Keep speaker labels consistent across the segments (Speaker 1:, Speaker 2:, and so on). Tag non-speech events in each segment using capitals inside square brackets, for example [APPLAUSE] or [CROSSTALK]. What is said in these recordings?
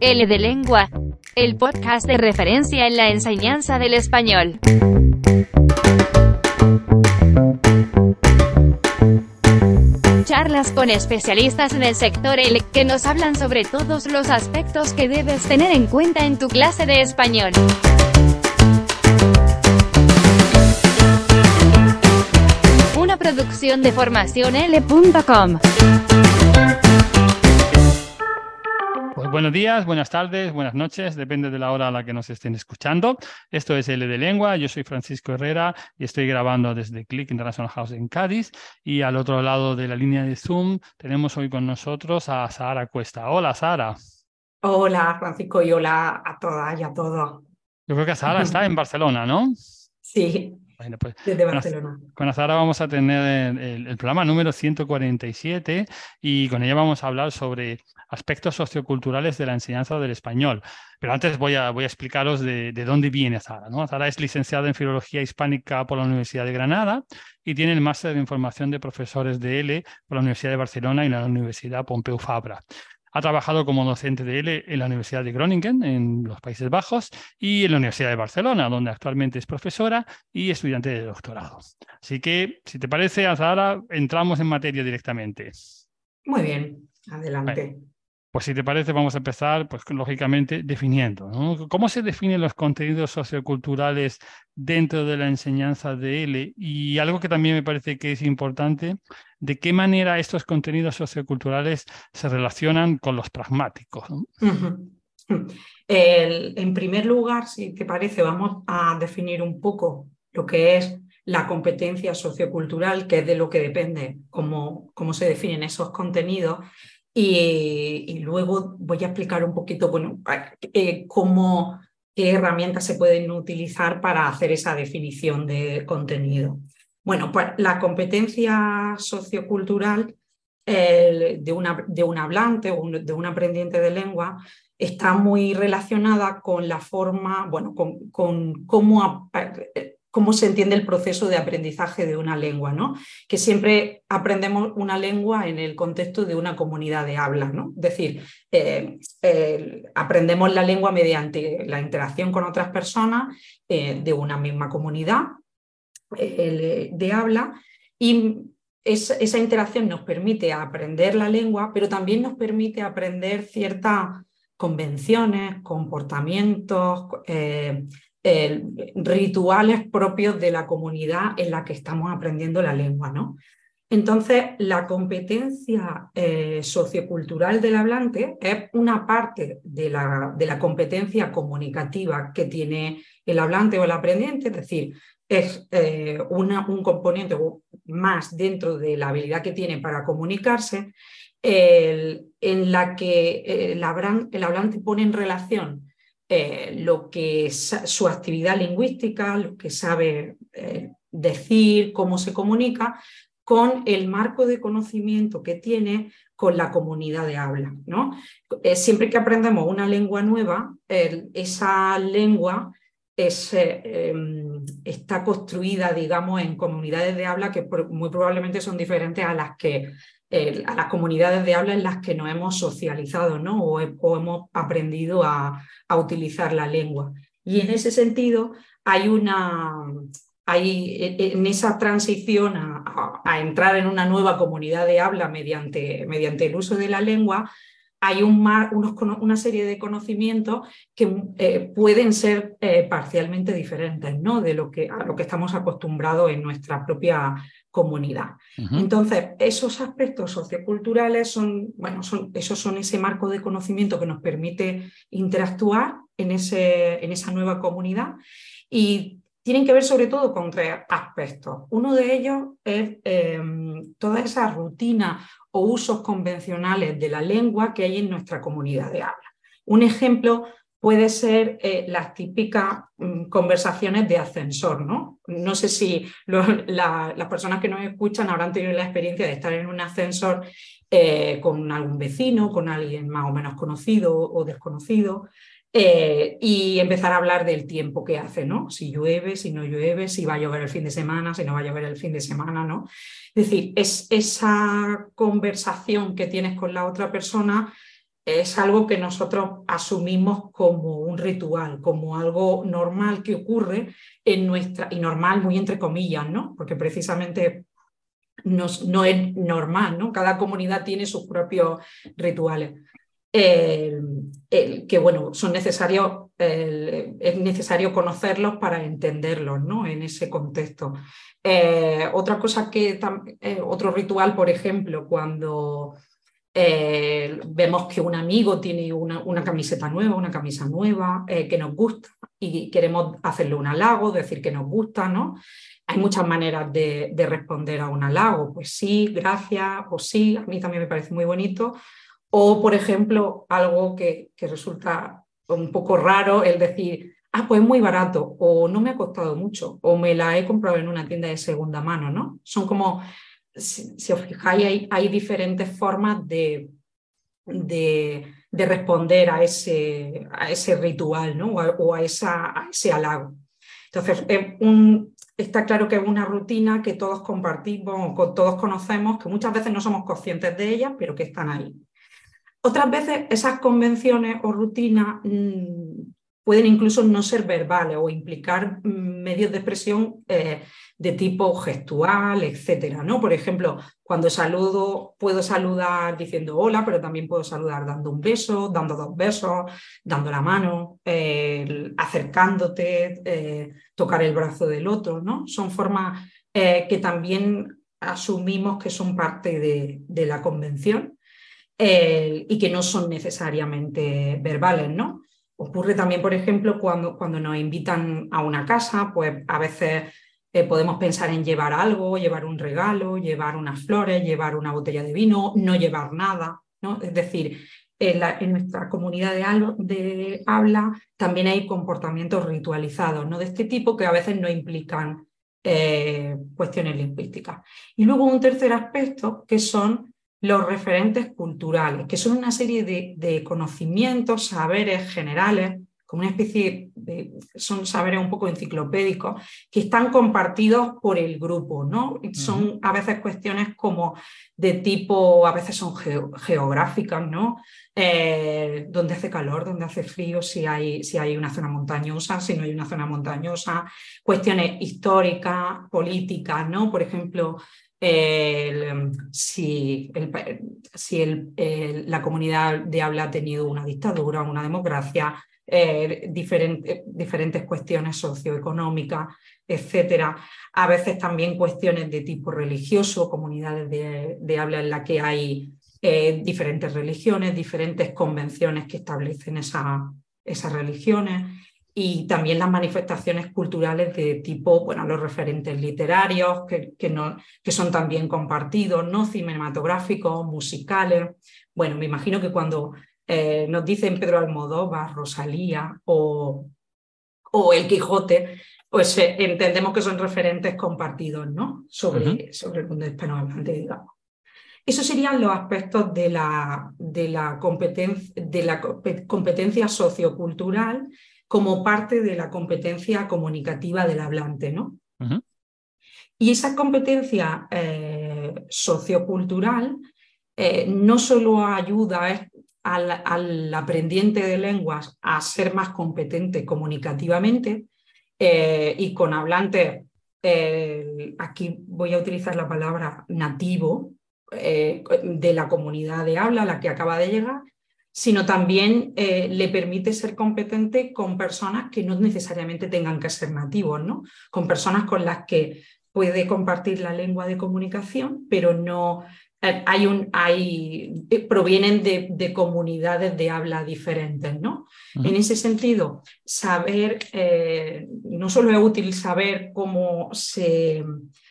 Speaker 1: L de Lengua, el podcast de referencia en la enseñanza del español. Charlas con especialistas en el sector L que nos hablan sobre todos los aspectos que debes tener en cuenta en tu clase de español. Una producción de formacionl.com.
Speaker 2: Pues buenos días, buenas tardes, buenas noches, depende de la hora a la que nos estén escuchando. Esto es L de Lengua, yo soy Francisco Herrera y estoy grabando desde Click International House en Cádiz y al otro lado de la línea de Zoom tenemos hoy con nosotros a Sara Cuesta. Hola Sara.
Speaker 3: Hola Francisco y hola a todas y a todos.
Speaker 2: Yo creo que Sara está en Barcelona, ¿no?
Speaker 3: Sí,
Speaker 2: Bueno, pues
Speaker 3: desde Barcelona.
Speaker 2: Con Azara vamos a tener el, el programa número 147 y con ella vamos a hablar sobre aspectos socioculturales de la enseñanza del español. Pero antes voy a, voy a explicaros de, de dónde viene Azara. ¿no? Azara es licenciada en Filología Hispánica por la Universidad de Granada y tiene el máster en formación de profesores de L por la Universidad de Barcelona y la Universidad Pompeu Fabra. Ha trabajado como docente de L en la Universidad de Groningen, en los Países Bajos, y en la Universidad de Barcelona, donde actualmente es profesora y estudiante de doctorado. Así que, si te parece, Azahara, entramos en materia directamente.
Speaker 3: Muy bien, adelante.
Speaker 2: Pues si te parece, vamos a empezar, pues lógicamente, definiendo. ¿Cómo se definen los contenidos socioculturales dentro de la enseñanza de L? Y algo que también me parece que es importante, ¿de qué manera estos contenidos socioculturales se relacionan con los pragmáticos?
Speaker 3: en primer lugar, si te parece, vamos a definir un poco lo que es la competencia sociocultural, que es de lo que depende cómo, cómo se definen esos contenidos. Y, luego voy a explicar un poquito bueno, eh, cómo, qué herramientas se pueden utilizar para hacer esa definición de contenido. Bueno, pues la competencia sociocultural eh, de, una, de un hablante o de un aprendiente de lengua está muy relacionada con la forma, bueno, con, con cómo, eh, cómo se entiende el proceso de aprendizaje de una lengua, ¿no? Que siempre aprendemos una lengua en el contexto de una comunidad de habla, ¿no? Es decir, eh, eh, aprendemos la lengua mediante la interacción con otras personas eh, de una misma comunidad de habla y es- esa interacción nos permite aprender la lengua, pero también nos permite aprender ciertas convenciones, comportamientos, eh, rituales propios de la comunidad en la que estamos aprendiendo la lengua, ¿no? Entonces, la competencia eh, sociocultural del hablante es una parte de la, de la competencia comunicativa que tiene el hablante o el aprendiente, es decir, es eh, una- un componente más dentro de la habilidad que tiene para comunicarse, en la que el hablante pone en relación eh, lo que su actividad lingüística, lo que sabe eh, decir, cómo se comunica, con el marco de conocimiento que tiene con la comunidad de habla. ¿no? Eh, siempre que aprendemos una lengua nueva, esa lengua em, está construida, digamos, en comunidades de habla que muy probablemente son diferentes a las que a las comunidades de habla en las que nos hemos socializado, ¿no? O, o hemos aprendido a, utilizar la lengua. Y en ese sentido hay una hay e- en esa transición a entrar en una nueva comunidad de habla mediante, mediante el uso de la lengua, hay un mar- unos una serie de conocimientos que eh, pueden ser eh, parcialmente diferentes ¿no? de lo que, a lo que estamos acostumbrados en nuestra propia comunidad. Entonces, esos aspectos socioculturales son, bueno, son, esos son ese marco de conocimiento que nos permite interactuar en, ese, en esa nueva comunidad y tienen que ver sobre todo con tres aspectos. Uno de ellos es eh, toda esa rutina o usos convencionales de la lengua que hay en nuestra comunidad de habla. Un ejemplo puede ser eh, las típicas mm, conversaciones de ascensor, ¿no? No sé si la- las personas que nos escuchan habrán tenido la experiencia de estar en un ascensor eh, con algún vecino, con alguien más o menos conocido o desconocido, Eh, y empezar a hablar del tiempo que hace, ¿no? Si llueve, si no llueve, si va a llover el fin de semana, si no va a llover el fin de semana, ¿no? Es decir, es esa conversación que tienes con la otra persona es algo que nosotros asumimos como un ritual, como algo normal que ocurre en nuestra, y normal muy entre comillas, ¿no? Porque precisamente no, no es normal, ¿no? Cada comunidad tiene sus propios rituales que bueno, son necesarios, es necesario conocerlos para entenderlos ¿no? en ese contexto. Eh, otra cosa que, eh, otro ritual, por ejemplo, cuando eh, vemos que un amigo tiene una, una camiseta nueva, una camisa nueva que nos gusta y queremos hacerle un halago, decir que nos gusta, ¿no? Hay muchas maneras de, de responder a un halago, pues sí, gracias, o sí, a mí también me parece muy bonito, o, por ejemplo, algo que, resulta un poco raro, el decir, ah, pues es muy barato, o no me ha costado mucho, o me la he comprado en una tienda de segunda mano, ¿no? Son como, si, os fijáis, hay, diferentes formas de, de, responder a ese, a ese ritual, ¿no? O a, esa, ese halago. Entonces, está claro que es una rutina que todos compartimos, que todos conocemos, que muchas veces no somos conscientes de ella, pero que están ahí. Otras veces esas convenciones o rutinas mm, pueden incluso no ser verbales o implicar mm, medios de expresión eh, de tipo gestual, etcétera, ¿no? Por ejemplo, cuando saludo, puedo saludar diciendo hola, pero también puedo saludar dando un beso, dando dos besos, dando la mano, acercándote, eh, tocar el brazo del otro, ¿no? Son formas eh, que también asumimos que son parte de la convención eh, y que no son necesariamente verbales, ¿no? Ocurre también, por ejemplo, cuando, cuando nos invitan a una casa, pues a veces eh, podemos pensar en llevar algo, llevar un regalo, llevar unas flores, llevar una botella de vino, no llevar nada, ¿no? Es decir, en, nuestra comunidad de, habla también hay comportamientos ritualizados, ¿no? De este tipo que a veces no implican eh, cuestiones lingüísticas. Y luego un tercer aspecto que son los referentes culturales, que son una serie de, conocimientos, saberes generales, como una especie de, son saberes un poco enciclopédicos, que están compartidos por el grupo, ¿no? Son a veces cuestiones como de tipo, a veces son geográficas, ¿no? Eh, dónde hace calor, dónde hace frío, si hay, si hay una zona montañosa, si no hay una zona montañosa, cuestiones históricas, políticas, ¿no? Por ejemplo, el, si, la comunidad de habla ha tenido una dictadura, una democracia, eh, diferentes cuestiones socioeconómicas, etcétera. A veces también cuestiones de tipo religioso, comunidades de, habla en la que hay eh, diferentes religiones, diferentes convenciones que establecen esas religiones y también las manifestaciones culturales de tipo, bueno, los referentes literarios, que, que, no, que son también compartidos, no cinematográficos, musicales. Bueno, me imagino que cuando eh, nos dicen Pedro Almodóvar, Rosalía o, o El Quijote, pues eh, entendemos que son referentes compartidos ¿no? sobre, sobre el mundo hispanohablante, digamos. Esos serían los aspectos de la, de la, de la competencia sociocultural como parte de la competencia comunicativa del hablante. ¿no? Y esa competencia eh, sociocultural eh, no solo ayuda al, aprendiente de lenguas a ser más competente comunicativamente eh, y con hablantes, aquí voy a utilizar la palabra nativo, de la comunidad de habla a la que acaba de llegar, sino también eh, le permite ser competente con personas que no necesariamente tengan que ser nativos, ¿no? Con personas con las que puede compartir la lengua de comunicación, pero no eh, hay un, hay, eh, provienen de, comunidades de habla diferentes, ¿no? En ese sentido, saber, no solo es útil saber cómo se,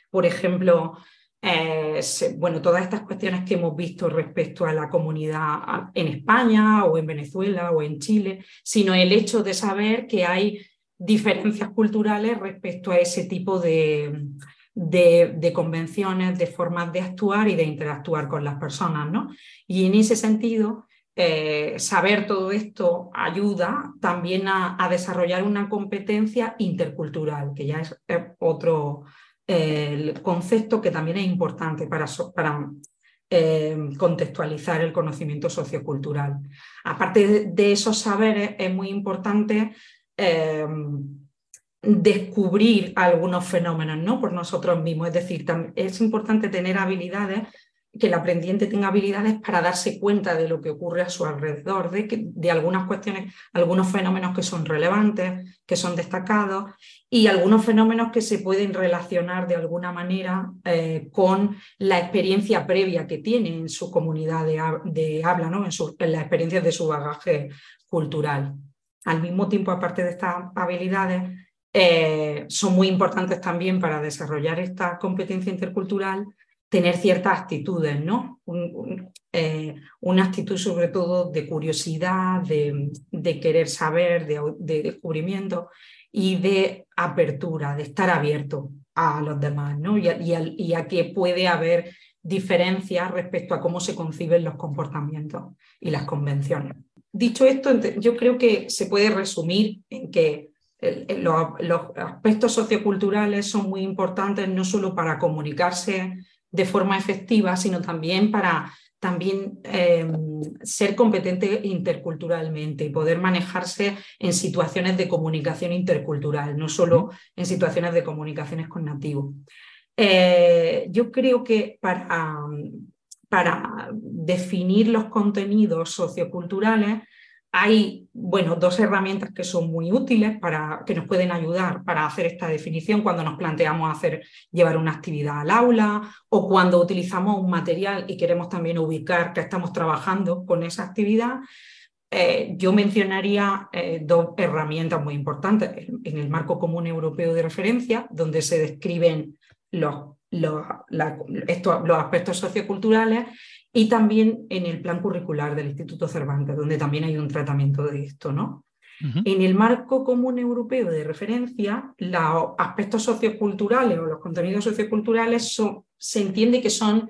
Speaker 3: por ejemplo, eh, bueno, todas estas cuestiones que hemos visto respecto a la comunidad en España o en Venezuela o en Chile, sino el hecho de saber que hay diferencias culturales respecto a ese tipo de, de, convenciones, de formas de actuar y de interactuar con las personas. ¿no? Y en ese sentido, eh, saber todo esto ayuda también a, desarrollar una competencia intercultural, que ya es, otro concepto que también es importante para, para contextualizar el conocimiento sociocultural. Aparte de, esos saberes, es muy importante descubrir algunos fenómenos ¿no? por nosotros mismos. Es decir, es importante tener habilidades, que el aprendiente tenga habilidades para darse cuenta de lo que ocurre a su alrededor, de, que, de algunas cuestiones, algunos fenómenos que son relevantes, que son destacados, y algunos fenómenos que se pueden relacionar de alguna manera eh, con la experiencia previa que tiene en su comunidad de, habla, ¿no? en, en las experiencias de su bagaje cultural. Al mismo tiempo, aparte de estas habilidades, eh, son muy importantes también para desarrollar esta competencia intercultural, tener ciertas actitudes, ¿no? Eh, una actitud sobre todo de curiosidad, de, querer saber, de, descubrimiento y de apertura, de estar abierto a los demás, ¿no? Y y a que puede haber diferencias respecto a cómo se conciben los comportamientos y las convenciones. Dicho esto, yo creo que se puede resumir en que los, aspectos socioculturales son muy importantes no solo para comunicarse de forma efectiva, sino también para también em, ser competente interculturalmente y poder manejarse en situaciones de comunicación intercultural, no solo en situaciones de comunicaciones con nativos. Eh, yo creo que para, para definir los contenidos socioculturales hay, bueno, dos herramientas que son muy útiles para que nos pueden ayudar para hacer esta definición cuando nos planteamos hacer llevar una actividad al aula o cuando utilizamos un material y queremos también ubicar que estamos trabajando con esa actividad. Eh, yo mencionaría eh, dos herramientas muy importantes en el marco común europeo de referencia, donde se describen los, los, los aspectos socioculturales y también en el plan curricular del Instituto Cervantes, donde también hay un tratamiento de esto, ¿no? En el marco común europeo de referencia, los aspectos socioculturales o los contenidos socioculturales son, se entiende que son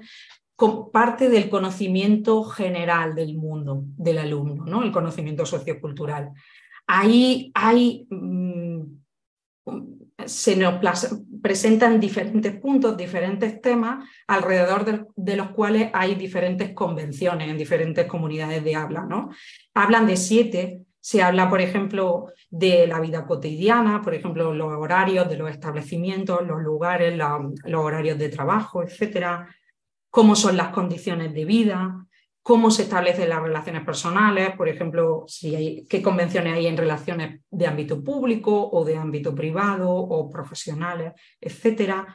Speaker 3: parte del conocimiento general del mundo del alumno, ¿no? el conocimiento sociocultural. Ahí hay mm, se nos presentan diferentes puntos, diferentes temas, alrededor de, los cuales hay diferentes convenciones en diferentes comunidades de habla. ¿no? Hablan de siete, se habla, por ejemplo, de la vida cotidiana, por ejemplo, los horarios de los establecimientos, los lugares, los horarios de trabajo, etcétera, cómo son las condiciones de vida, cómo se establecen las relaciones personales, por ejemplo, qué convenciones hay en relaciones de ámbito público o de ámbito privado o profesionales, etcétera.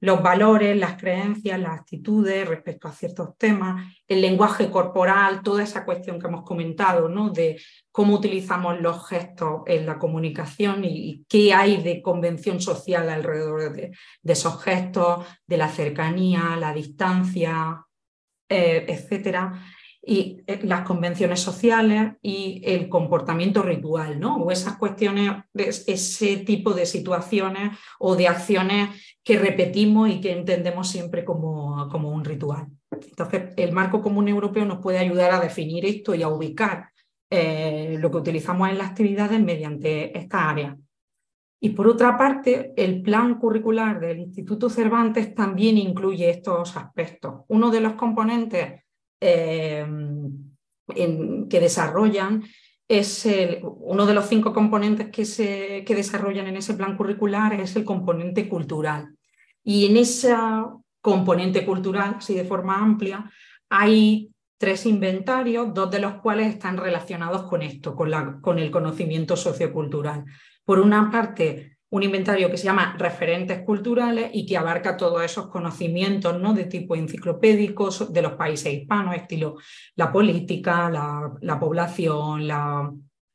Speaker 3: Los valores, las creencias, las actitudes respecto a ciertos temas, el lenguaje corporal, toda esa cuestión que hemos comentado, ¿no? de cómo utilizamos los gestos en la comunicación y, qué hay de convención social alrededor de, de esos gestos, de la cercanía, la distancia, eh, etcétera, y eh, las convenciones sociales y el comportamiento ritual, ¿no? O esas cuestiones, ese tipo de situaciones o de acciones que repetimos y que entendemos siempre como, como un ritual. Entonces, el marco común europeo nos puede ayudar a definir esto y a ubicar eh, lo que utilizamos en las actividades mediante esta área. Y por otra parte, el plan curricular del Instituto Cervantes también incluye estos aspectos. Uno de los componentes eh, que desarrollan es uno de los cinco componentes que, se, que desarrollan en ese plan curricular es el componente cultural. Y en ese componente cultural, así de forma amplia, hay tres inventarios, dos de los cuales están relacionados con esto, con, la, con el conocimiento sociocultural por una parte, un inventario que se llama referentes culturales y que abarca todos esos conocimientos ¿no? de tipo enciclopédico de los países hispanos, estilo la política, la, población,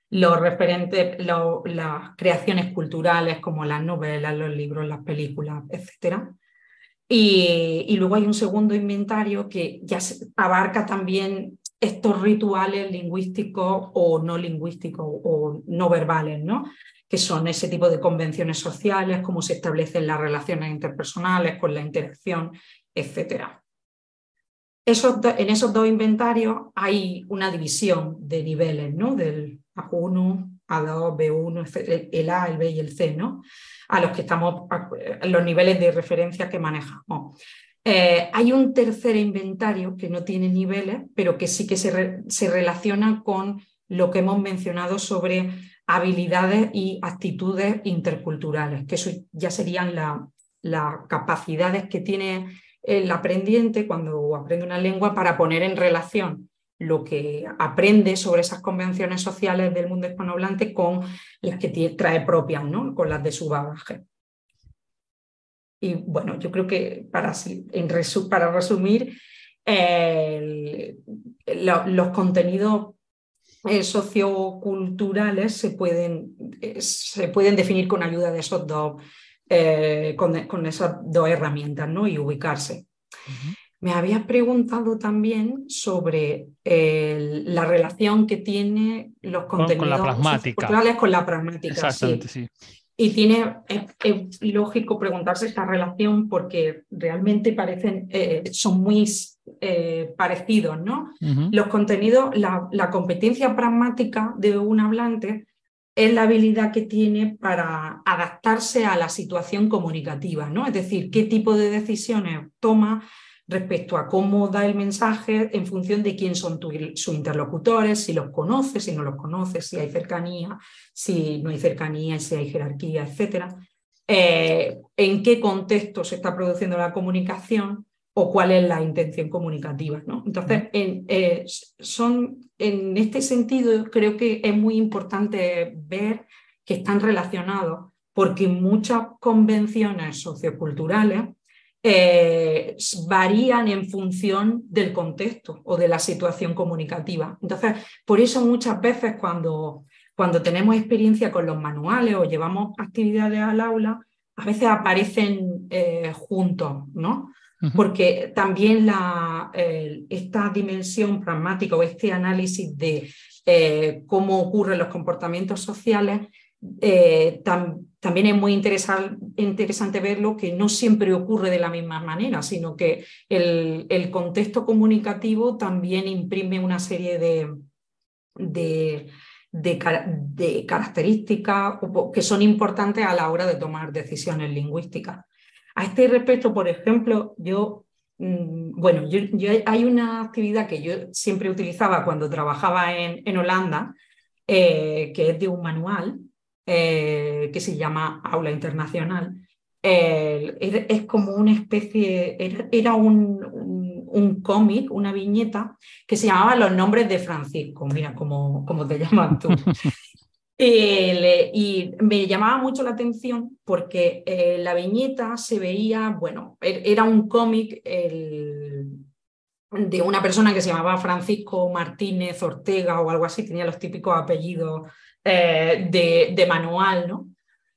Speaker 3: los referentes, las creaciones culturales como las novelas, los libros, las películas, etc. Y, y luego hay un segundo inventario que ya abarca también estos rituales lingüísticos o no lingüísticos o no verbales, ¿no? Que son ese tipo de convenciones sociales, cómo se establecen las relaciones interpersonales con la interacción, etc. en esos dos inventarios hay una división de niveles, ¿no? Del A1, A2, B1, el A, el B y el C, ¿no? A los que estamos, los niveles de referencia que manejamos. Eh, hay un tercer inventario que no tiene niveles, pero que sí que se, se relaciona con lo que hemos mencionado sobre habilidades y actitudes interculturales, que eso ya serían las capacidades que tiene el aprendiente cuando aprende una lengua para poner en relación lo que aprende sobre esas convenciones sociales del mundo hispanohablante con las que trae propias, ¿no? con las de su bagaje. Y bueno, yo creo que para, para resumir, los contenidos eh, socioculturales se pueden, eh, se pueden definir con ayuda de esos dos eh, con, esas dos herramientas ¿no? y ubicarse. Me había preguntado también sobre la relación que tiene los contenidos con,
Speaker 2: la pragmática.
Speaker 3: culturales con la pragmática.
Speaker 2: Exactamente, sí.
Speaker 3: Y tiene, es, lógico preguntarse esta relación porque realmente parecen, eh, son muy eh, parecidos, ¿no? Los contenidos, la, la, competencia pragmática de un hablante es la habilidad que tiene para adaptarse a la situación comunicativa, ¿no? Es decir, qué tipo de decisiones toma respecto a cómo da el mensaje en función de quién son sus interlocutores, si los conoces, si no los conoces, si hay cercanía, si no hay cercanía, si hay jerarquía, etc. Eh, en qué contexto se está produciendo la comunicación o cuál es la intención comunicativa. ¿no? Entonces, en, eh, son, en este sentido, creo que es muy importante ver que están relacionados, porque muchas convenciones socioculturales eh, varían en función del contexto o de la situación comunicativa. Entonces, por eso muchas veces cuando, cuando tenemos experiencia con los manuales o llevamos actividades al aula, a veces aparecen eh, juntos, ¿no? porque también la, esta dimensión pragmática o este análisis de eh, cómo ocurren los comportamientos sociales, eh, también es muy interesante verlo que no siempre ocurre de la misma manera, sino que el, contexto comunicativo también imprime una serie de, de, características que son importantes a la hora de tomar decisiones lingüísticas. A este respecto, por ejemplo, yo, mm, bueno, hay una actividad que yo siempre utilizaba cuando trabajaba en, en Holanda, eh, que es de un manual eh, que se llama Aula Internacional. es, como una especie, era, un, un, cómic, una viñeta que se llamaba Los nombres de Francisco, mira cómo, cómo te llamas tú. [LAUGHS] y me llamaba mucho la atención porque eh, la viñeta se veía, bueno, er, era un cómic de una persona que se llamaba Francisco Martínez Ortega o algo así, tenía los típicos apellidos eh, de, manual, ¿no?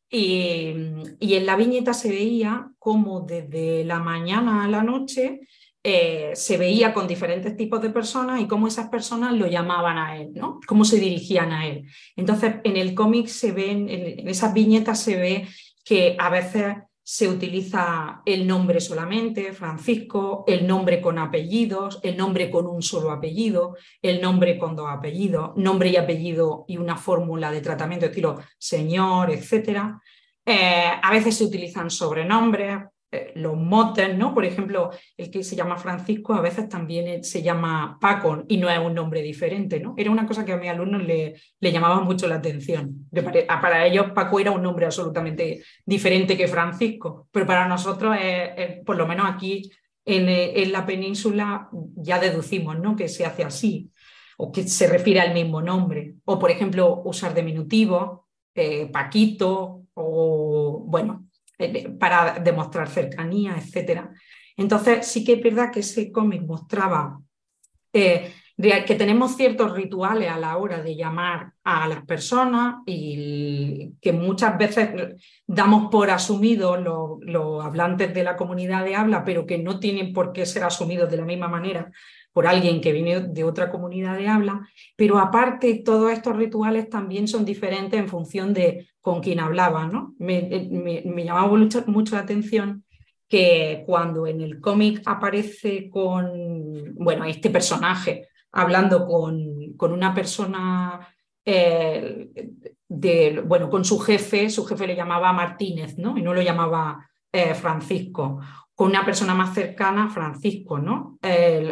Speaker 3: Y, y, en la viñeta se veía como desde la mañana a la noche eh, se veía con diferentes tipos de personas y cómo esas personas lo llamaban a él, ¿no? Cómo se dirigían a él. Entonces, en el cómic se ven, en esas viñetas se ve que a veces se utiliza el nombre solamente, Francisco, el nombre con apellidos, el nombre con un solo apellido, el nombre con dos apellidos, nombre y apellido y una fórmula de tratamiento estilo señor, etc. Eh, a veces se utilizan sobrenombres, eh, los motes, ¿no? Por ejemplo, el que se llama Francisco a veces también se llama Paco y no es un nombre diferente, ¿no? Era una cosa que a mis alumnos le, llamaba mucho la atención. Para ellos Paco era un nombre absolutamente diferente que Francisco, pero para nosotros, por lo menos aquí en, en, la península, ya deducimos, ¿no? Que se hace así o que se refiere al mismo nombre. O, por ejemplo, usar diminutivo, eh, Paquito, o bueno, eh, para demostrar cercanía, etc. Entonces sí que es verdad que ese cómic mostraba eh, que tenemos ciertos rituales a la hora de llamar a las personas y que muchas veces damos por asumidos los hablantes de la comunidad de habla, pero que no tienen por qué ser asumidos de la misma manera por alguien que viene de otra comunidad de habla, pero aparte todos estos rituales también son diferentes en función de con quién hablaba. ¿no? Me, eh, llamaba mucho, la atención que cuando en el cómic aparece con, bueno, este personaje hablando con, con una persona, eh, de, bueno, con su jefe, su jefe le llamaba Martínez, ¿no? Y no lo llamaba eh, Francisco. Con una persona más cercana, Francisco, ¿no?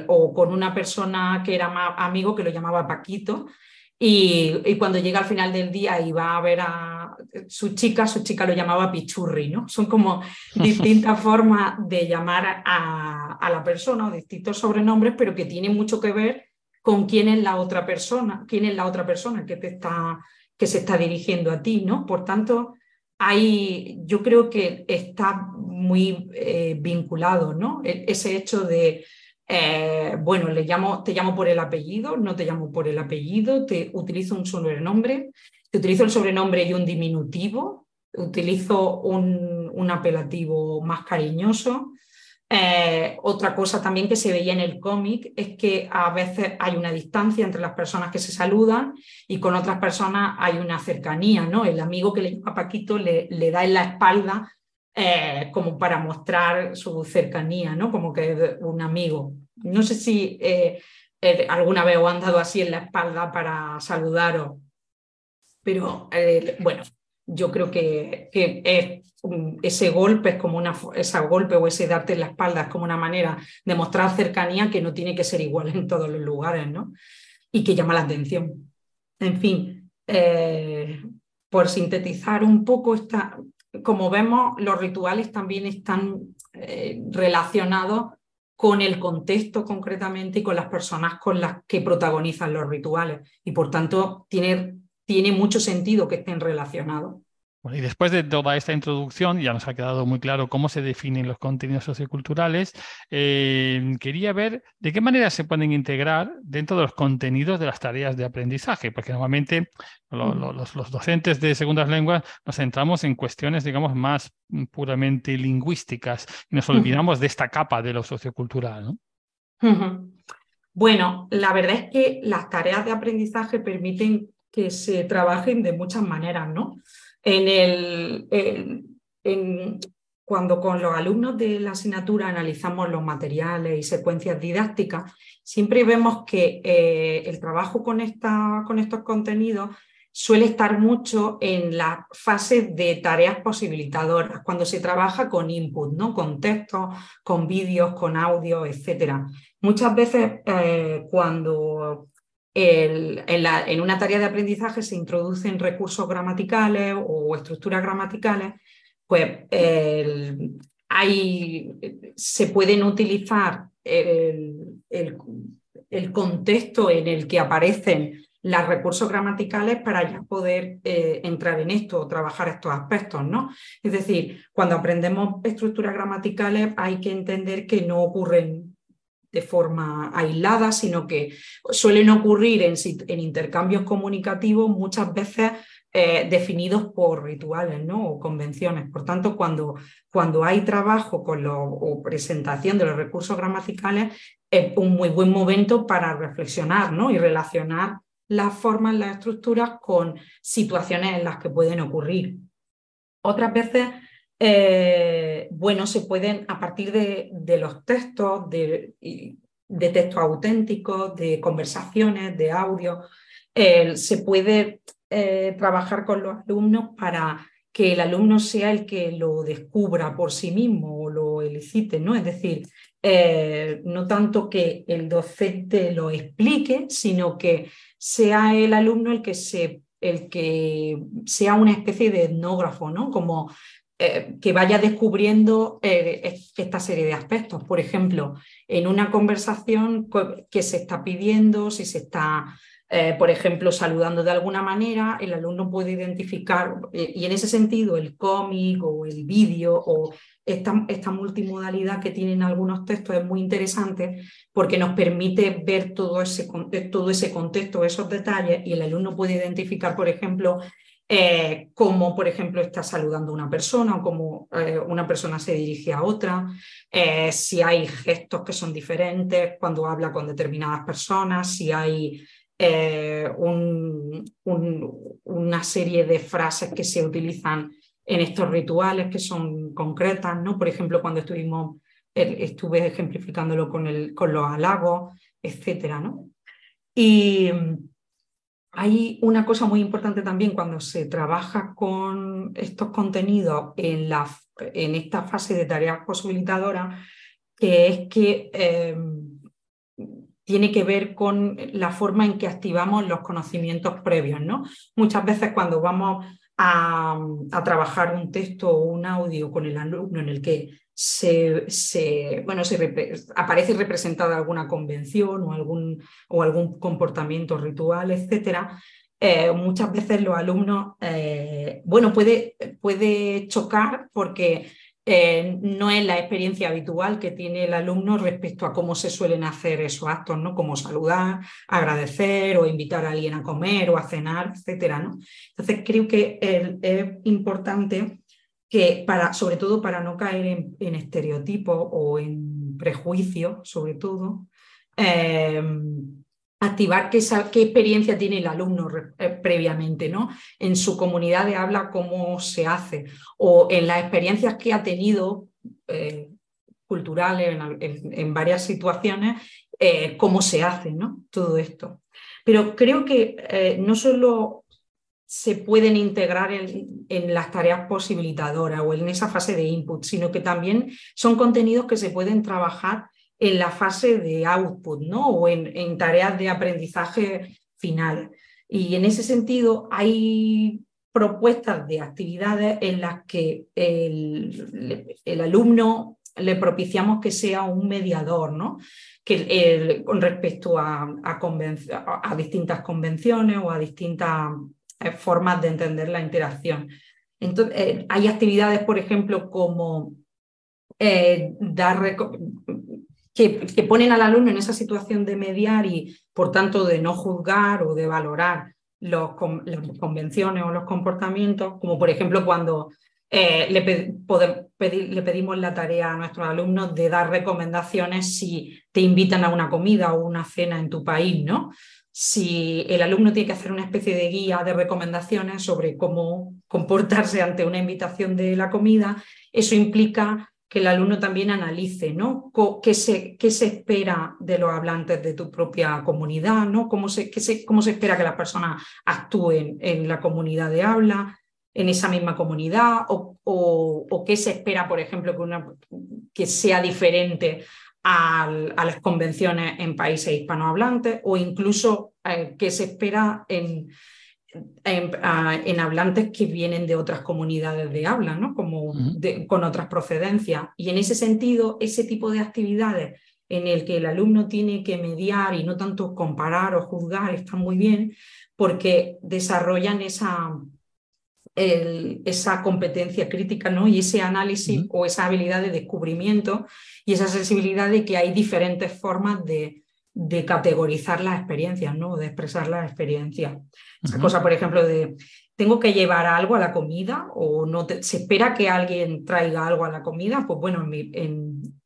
Speaker 3: o con una persona que era más amigo que lo llamaba Paquito. Y, cuando llega al final del día y va a ver a su chica, su chica lo llamaba Pichurri, ¿no? Son como distintas [LAUGHS] formas de llamar a, a, la persona o distintos sobrenombres, pero que tienen mucho que ver con quién es la otra persona, quién es la otra persona que, te está, que se está dirigiendo a ti, ¿no? Por tanto, hay, yo creo que está muy eh, vinculado, ¿no? E, ese hecho de eh, bueno, le llamo, te llamo por el apellido, no te llamo por el apellido, te utilizo un sobrenombre, utilizo el sobrenombre y un diminutivo, utilizo un, un apelativo más cariñoso. Eh, otra cosa también que se veía en el cómic es que a veces hay una distancia entre las personas que se saludan y con otras personas hay una cercanía, ¿no? El amigo que le llama Paquito le, le da en la espalda eh, como para mostrar su cercanía, ¿no? Como que un amigo. No sé si eh, alguna vez os han dado así en la espalda para saludaros, pero bueno, yo creo que, que ese golpe es como una, ese golpe o ese darte en la espalda es como una manera de mostrar cercanía que no tiene que ser igual en todos los lugares, ¿no? Y que llama la atención. En fin, por sintetizar un poco esta, como vemos, los rituales también están eh, relacionados con el contexto concretamente y con las personas con las que protagonizan los rituales. Y por tanto, tiene, tiene mucho sentido que estén relacionados.
Speaker 2: Y después de toda esta introducción, ya nos ha quedado muy claro cómo se definen los contenidos socioculturales, eh, quería ver de qué manera se pueden integrar dentro de los contenidos de las tareas de aprendizaje, porque normalmente los, docentes de segundas lenguas nos centramos en cuestiones, digamos, más puramente lingüísticas y nos olvidamos de esta capa de lo sociocultural.
Speaker 3: Bueno, la verdad es que las tareas de aprendizaje permiten que se trabajen de muchas maneras, ¿no? En el, en, cuando con los alumnos de la asignatura analizamos los materiales y secuencias didácticas, siempre vemos que eh, el trabajo con, esta, con estos contenidos suele estar mucho en la fase de tareas posibilitadoras, cuando se trabaja con input, ¿no? con textos, con vídeos, con audio, etc. Muchas veces eh, cuando en, una tarea de aprendizaje se introducen recursos gramaticales o estructuras gramaticales, pues hay, se pueden utilizar el, contexto en el que aparecen los recursos gramaticales para ya poder eh, entrar en esto o trabajar estos aspectos, ¿no? Es decir, cuando aprendemos estructuras gramaticales hay que entender que no ocurren de forma aislada, sino que suelen ocurrir en, intercambios comunicativos muchas veces eh, definidos por rituales ¿no? o convenciones. Por tanto, cuando, cuando hay trabajo con lo, o presentación de los recursos gramaticales, es un muy buen momento para reflexionar ¿no? y relacionar las formas, las estructuras con situaciones en las que pueden ocurrir. Otras veces eh, bueno, se pueden, a partir de, los textos, de, de, textos auténticos, de conversaciones, de audio, se puede eh, trabajar con los alumnos para que el alumno sea el que lo descubra por sí mismo o lo elicite, ¿no? Es decir, eh, no tanto que el docente lo explique, sino que sea el alumno el que el que sea una especie de etnógrafo, ¿no? Como eh, que vaya descubriendo eh, esta serie de aspectos. Por ejemplo, en una conversación que se está pidiendo, si se está, eh, por ejemplo, saludando de alguna manera, el alumno puede identificar, y en ese sentido el cómic o el vídeo o esta, esta, multimodalidad que tienen algunos textos es muy interesante porque nos permite ver todo ese, todo ese contexto, esos detalles, y el alumno puede identificar, por ejemplo, eh, como por ejemplo está saludando una persona o cómo eh, una persona se dirige a otra, eh, si hay gestos que son diferentes cuando habla con determinadas personas, si hay una serie de frases que se utilizan en estos rituales que son concretas, ¿no? Por ejemplo, cuando estuvimos, eh, estuve ejemplificándolo con, el, con los halagos, etcétera, ¿no? Y hay una cosa muy importante también cuando se trabaja con estos contenidos en, la, en esta fase de tareas posibilitadoras, que es que eh, tiene que ver con la forma en que activamos los conocimientos previos. ¿no? Muchas veces cuando vamos a, trabajar un texto o un audio con el alumno en el que se, bueno, se aparece representada alguna convención o algún, o algún comportamiento ritual, etcétera, eh, muchas veces los alumnos, eh, bueno, puede, puede chocar porque eh, no es la experiencia habitual que tiene el alumno respecto a cómo se suelen hacer esos actos, ¿no? Como saludar, agradecer o invitar a alguien a comer o a cenar, etcétera, ¿no? Entonces creo que es importante que para, sobre todo para no caer en, estereotipos o en prejuicios, sobre todo, eh, activar qué, qué, experiencia tiene el alumno eh, previamente, ¿no? En su comunidad de habla, cómo se hace, o en las experiencias que ha tenido eh, culturales en, varias situaciones, cómo se hace, ¿no? Todo esto. Pero creo que no solo se pueden integrar en, las tareas posibilitadoras o en esa fase de input, sino que también son contenidos que se pueden trabajar en la fase de output ¿no? o en, tareas de aprendizaje final. Y en ese sentido hay propuestas de actividades en las que el, alumno le propiciamos que sea un mediador, ¿no? que, con respecto a, distintas convenciones o a distintas formas de entender la interacción. Entonces, eh, hay actividades, por ejemplo, como eh, dar que, ponen al alumno en esa situación de mediar y, por tanto, de no juzgar o de valorar los, las convenciones o los comportamientos, como por ejemplo cuando eh, le, le, pedimos la tarea a nuestros alumnos de dar recomendaciones si te invitan a una comida o una cena en tu país, ¿no? Si el alumno tiene que hacer una especie de guía de recomendaciones sobre cómo comportarse ante una invitación de la comida, eso implica que el alumno también analice ¿no? ¿Qué, se, se espera de los hablantes de tu propia comunidad, ¿no? ¿Cómo, se, cómo se espera que las personas actúen en la comunidad de habla, en esa misma comunidad, o, o, qué se espera, por ejemplo, que, una, que sea diferente a, a, las convenciones en países hispanohablantes, o incluso eh, qué se espera en en, hablantes que vienen de otras comunidades de habla, ¿no? Como con otras procedencias. Y en ese sentido, ese tipo de actividades en el que el alumno tiene que mediar y no tanto comparar o juzgar, están muy bien porque desarrollan esa, esa competencia crítica ¿no? y ese análisis o esa habilidad de descubrimiento y esa sensibilidad de que hay diferentes formas de, de categorizar las experiencias, ¿no? de expresar las experiencias. Esa cosa, por ejemplo, de tengo que llevar algo a la comida o no se espera que alguien traiga algo a la comida, pues bueno, en mi,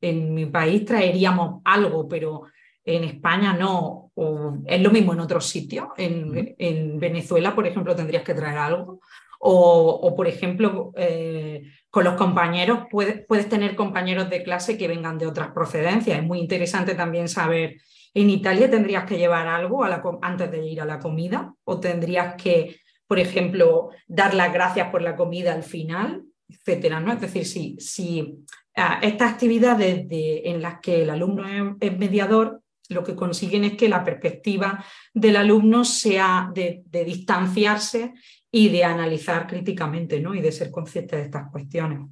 Speaker 3: en, mi país traeríamos algo, pero en España no, o es lo mismo en otros sitios. En, en Venezuela, por ejemplo, tendrías que traer algo. O, por ejemplo, eh, con los compañeros, puedes, puedes tener compañeros de clase que vengan de otras procedencias. Es muy interesante también saber en Italia tendrías que llevar algo antes de ir a la comida o tendrías que, por ejemplo, dar las gracias por la comida al final, etcétera. ¿no? Es decir, si, si ah, estas actividades en las que el alumno es, mediador, lo que consiguen es que la perspectiva del alumno sea de distanciarse y de analizar críticamente ¿no? y de ser consciente de estas cuestiones.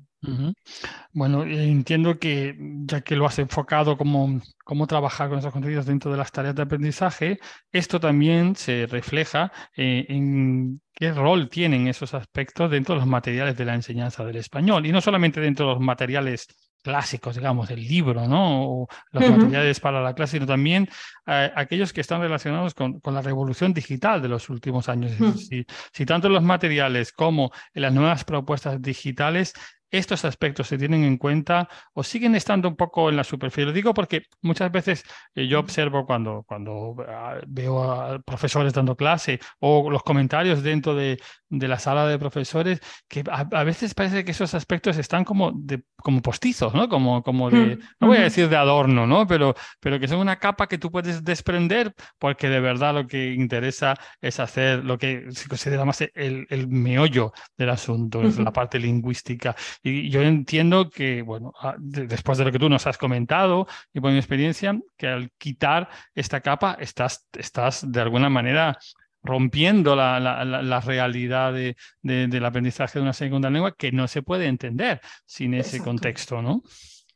Speaker 2: Bueno, entiendo que ya que lo has enfocado como cómo trabajar con esos contenidos dentro de las tareas de aprendizaje, esto también se refleja eh, en qué rol tienen esos aspectos dentro de los materiales de la enseñanza del español y no solamente dentro de los materiales clásicos, digamos, el libro, ¿no? O los materiales para la clase, sino también eh, aquellos que están relacionados con, con, la revolución digital de los últimos años. si, si, tanto los materiales como las nuevas propuestas digitales estos aspectos se tienen en cuenta o siguen estando un poco en la superficie. Lo digo porque muchas veces eh, yo observo cuando, cuando ah, veo a profesores dando clase o los comentarios dentro de, de la sala de profesores, que a, veces parece que esos aspectos están como, de, como postizos, ¿no? Como, como de, no voy a decir de adorno, ¿no? Pero, pero que son una capa que tú puedes desprender porque de verdad lo que interesa es hacer lo que se considera más el, el meollo del asunto, es la parte lingüística. Y yo entiendo que, bueno, ah, después de lo que tú nos has comentado y por mi experiencia, que al quitar esta capa estás, estás de alguna manera rompiendo la, la, realidad de, del aprendizaje de una segunda lengua que no se puede entender sin ese contexto, ¿no?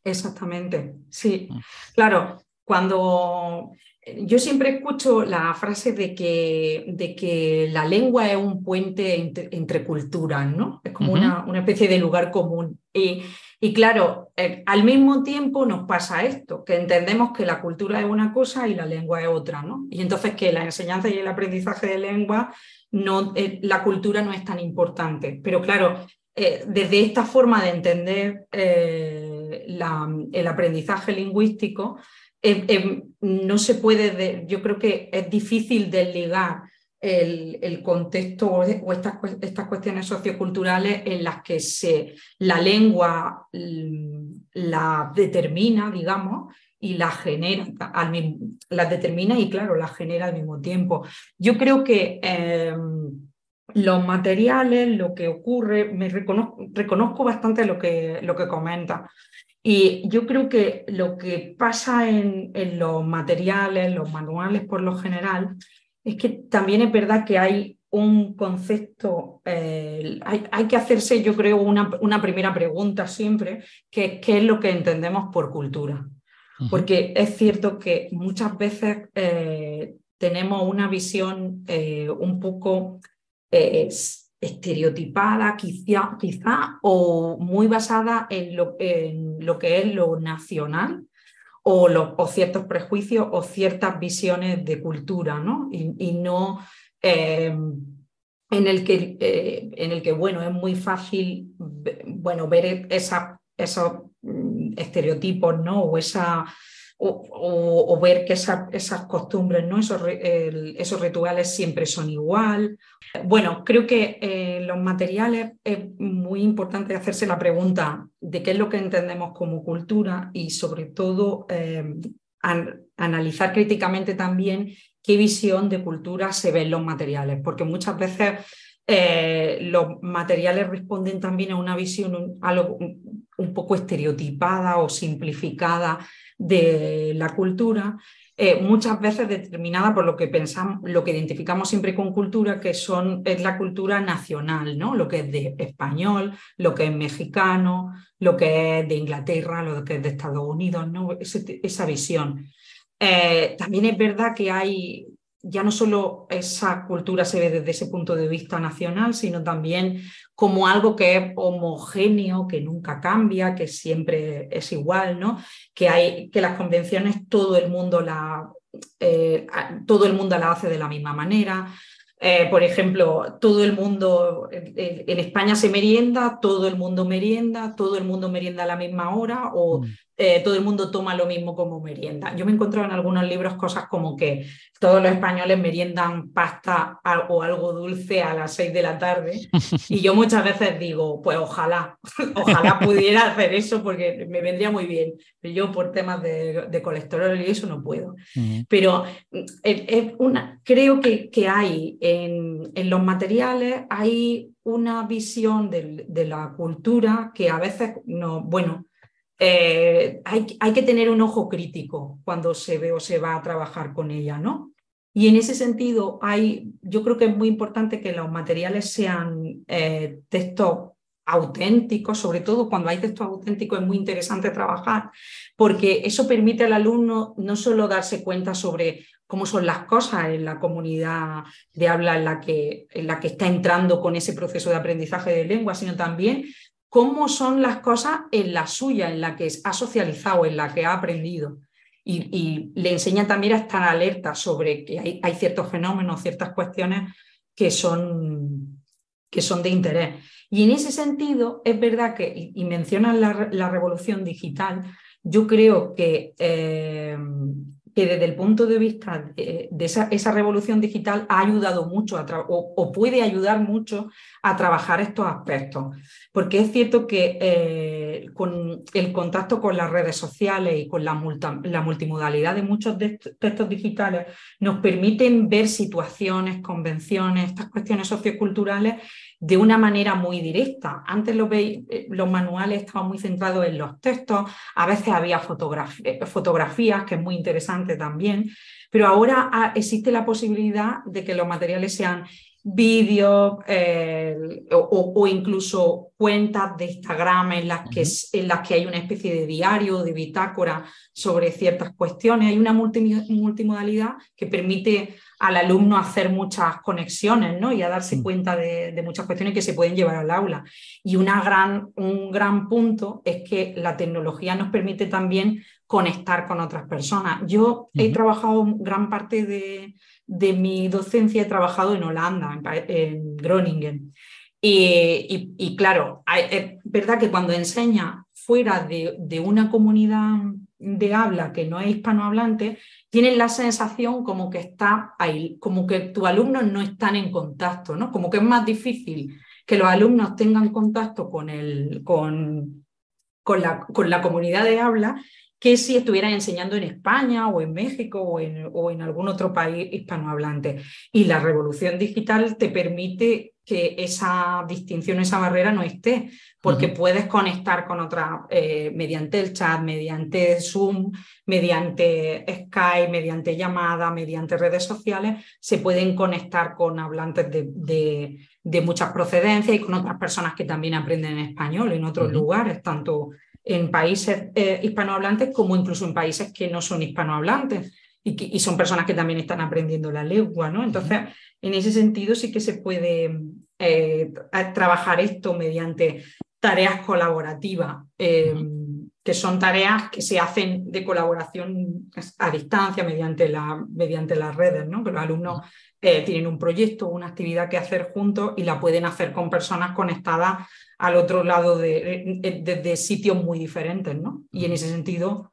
Speaker 3: Exactamente, sí. Mm. Claro, cuando yo siempre escucho la frase de que, de que la lengua es un puente entre, culturas, ¿no? Es como una, una, especie de lugar común. Y, y claro, eh, al mismo tiempo nos pasa esto, que entendemos que la cultura es una cosa y la lengua es otra, ¿no? Y entonces que la enseñanza y el aprendizaje de lengua, no, eh, la cultura no es tan importante. Pero claro, eh, desde esta forma de entender el aprendizaje lingüístico, no se puede, yo creo que es difícil desligar el, contexto o, estas, cuestiones socioculturales en las que se, la lengua mm, la determina, digamos, y la genera, al, la determina y claro, la genera al mismo tiempo. Yo creo que em, los materiales, lo que ocurre, me reconozco, reconozco bastante lo que, lo que comenta. Y yo creo que lo que pasa en, en los materiales, los manuales por lo general, es que también es verdad que hay un concepto, eh, hay, que hacerse, yo creo, una, una, primera pregunta siempre, que es qué es lo que entendemos por cultura. Porque es cierto que muchas veces eh, tenemos una visión eh, un poco estereotipada, quizá, quizá, o muy basada en lo, en lo que es lo nacional o, los, ciertos prejuicios o ciertas visiones de cultura, ¿no? Y, no eh, en, el que, eh, en el que, bueno, es muy fácil bueno, ver esa, esos mm, estereotipos, ¿no? O esa o, ver que esas costumbres, ¿no? esos, rituales siempre son igual. Bueno, creo que eh, los materiales es muy importante hacerse la pregunta de qué es lo que entendemos como cultura y sobre todo eh, analizar críticamente también qué visión de cultura se ve en los materiales, porque muchas veces eh, los materiales responden también a una visión un poco estereotipada o simplificada de la cultura, eh, muchas veces determinada por lo que pensamos, lo que identificamos siempre con cultura, que son, es la cultura nacional, ¿no? Lo que es de español, lo que es mexicano, lo que es de Inglaterra, lo que es de Estados Unidos, ¿no? esa visión. Eh, también es verdad que hay ya no solo esa cultura se ve desde ese punto de vista nacional, sino también como algo que es homogéneo, que nunca cambia, que siempre es igual, ¿no? Que hay que las convenciones todo el mundo la eh, todo el mundo la hace de la misma manera. Eh, por ejemplo, todo el mundo en España se merienda, todo el mundo merienda, todo el mundo merienda a la misma hora o mm. Eh, todo el mundo toma lo mismo como merienda. Yo me encuentro en algunos libros cosas como que todos los españoles meriendan pasta o algo dulce a las seis de la tarde [LAUGHS] y yo muchas veces digo, pues ojalá, [LAUGHS] ojalá pudiera hacer eso porque me vendría muy bien. Pero yo por temas de, colesterol y eso no puedo. Pero mm, es, una, creo que, que hay en, en, los materiales, hay una visión de, de la cultura que a veces no, bueno, eh, hay, que tener un ojo crítico cuando se ve o se va a trabajar con ella, ¿no? Y en ese sentido, hay, yo creo que es muy importante que los materiales sean eh, textos auténticos, sobre todo cuando hay textos auténticos es muy interesante trabajar, porque eso permite al alumno no solo darse cuenta sobre cómo son las cosas en la comunidad de habla en la que, en la que está entrando con ese proceso de aprendizaje de lengua, sino también cómo son las cosas en la suya, en la que ha socializado, en la que ha aprendido. Y, le enseña también a estar alerta sobre que hay, ciertos fenómenos, ciertas cuestiones que son, que son de interés. Y en ese sentido, es verdad que, y, mencionan la, revolución digital, yo creo que eh, que desde el punto de vista de, esa, revolución digital ha ayudado mucho o, puede ayudar mucho a trabajar estos aspectos. Porque es cierto que eh, con el contacto con las redes sociales y con la, la multimodalidad de muchos textos digitales nos permiten ver situaciones, convenciones, estas cuestiones socioculturales de una manera muy directa. Antes eh, los manuales estaban muy centrados en los textos, a veces había eh, fotografías, que es muy interesante también, pero ahora ah, existe la posibilidad de que los materiales sean vídeos eh, o, incluso cuentas de Instagram en las, que, en las que hay una especie de diario, de bitácora sobre ciertas cuestiones. Hay una multimodalidad que permite al alumno hacer muchas conexiones ¿no? y a darse cuenta de, muchas cuestiones que se pueden llevar al aula. Y una gran, un gran punto es que la tecnología nos permite también conectar con otras personas. Yo he trabajado gran parte de, de mi docencia he trabajado en Holanda, en, Groningen. Y, claro, es verdad que cuando enseña fuera de, una comunidad de habla que no es hispanohablante, tienes la sensación como que está ahí, como que tus alumnos no están en contacto, ¿no? Como que es más difícil que los alumnos tengan contacto con, el, con la comunidad de habla que si estuvieran enseñando en España o en México o en, o en, algún otro país hispanohablante. Y la revolución digital te permite que esa distinción, esa barrera no esté, porque puedes conectar con otra eh, mediante el chat, mediante Zoom, mediante Skype, mediante llamada, mediante redes sociales, se pueden conectar con hablantes de, de, muchas procedencias y con otras personas que también aprenden español en otros lugares, tanto en países eh, hispanohablantes como incluso en países que no son hispanohablantes y, y, son personas que también están aprendiendo la lengua, ¿no? Entonces, en ese sentido sí que se puede eh, trabajar esto mediante tareas colaborativas, em, que son tareas que se hacen de colaboración a distancia mediante, la, mediante las redes, ¿no? Que los alumnos eh, tienen un proyecto, una actividad que hacer juntos y la pueden hacer con personas conectadas al otro lado de, de, sitios muy diferentes, ¿no? Y en ese sentido,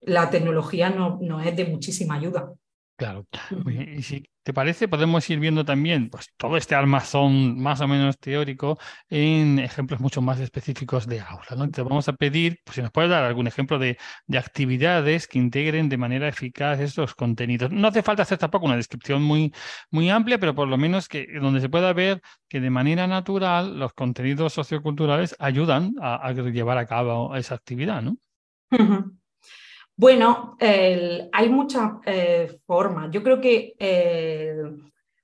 Speaker 3: la tecnología no, no es de muchísima ayuda.
Speaker 2: Claro. [LAUGHS] Y si te parece, podemos ir viendo también pues, todo este armazón más o menos teórico en ejemplos mucho más específicos de aula. ¿no? Te vamos a pedir, pues, si nos puedes dar algún ejemplo de, de, actividades que integren de manera eficaz estos contenidos. No hace falta hacer tampoco una descripción muy, muy amplia, pero por lo menos que donde se pueda ver que de manera natural los contenidos socioculturales ayudan a, llevar a cabo esa actividad. ¿no?
Speaker 3: Bueno, hay muchas eh, formas. Yo creo que eh,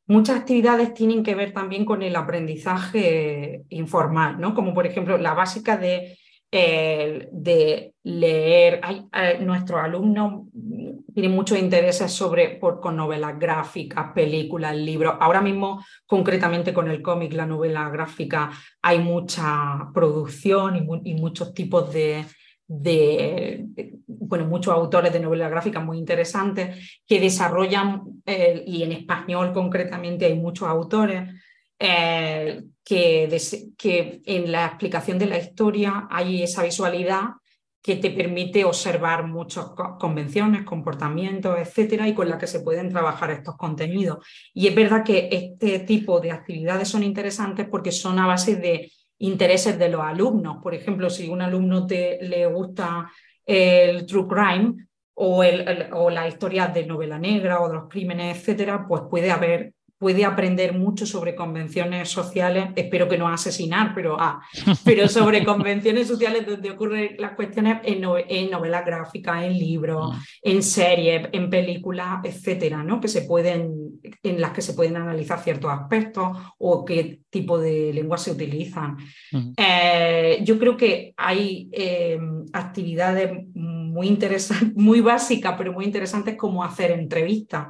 Speaker 3: muchas actividades tienen que ver también con el aprendizaje informal, ¿no? Como por ejemplo la básica de, leer. Hay, nuestros alumnos tienen muchos intereses sobre, por, con novelas gráficas, películas, libros. Ahora mismo, concretamente con el cómic, la novela gráfica, hay mucha producción y muchos tipos de de, bueno, muchos autores de novela gráfica muy interesantes que desarrollan, eh, y en español concretamente hay muchos autores, eh, que, que en la explicación de la historia hay esa visualidad que te permite observar muchas convenciones, comportamientos, etcétera, y con la que se pueden trabajar estos contenidos. Y es verdad que este tipo de actividades son interesantes porque son a base de intereses de los alumnos. Por ejemplo, si un alumno te, le gusta el true crime o, el, o la historia de novela negra o de los crímenes, etcétera, pues puede haber puede aprender mucho sobre convenciones sociales, espero que no asesinar, pero, ah, [LAUGHS] pero sobre convenciones sociales donde ocurren las cuestiones en, en novelas gráficas, en libros, ah. en series, en películas, etcétera, ¿no? que se pueden, en las que se pueden analizar ciertos aspectos o qué tipo de lengua se utilizan. Eh, yo creo que hay em, actividades muy interesantes, muy básicas, pero muy interesantes como hacer entrevistas.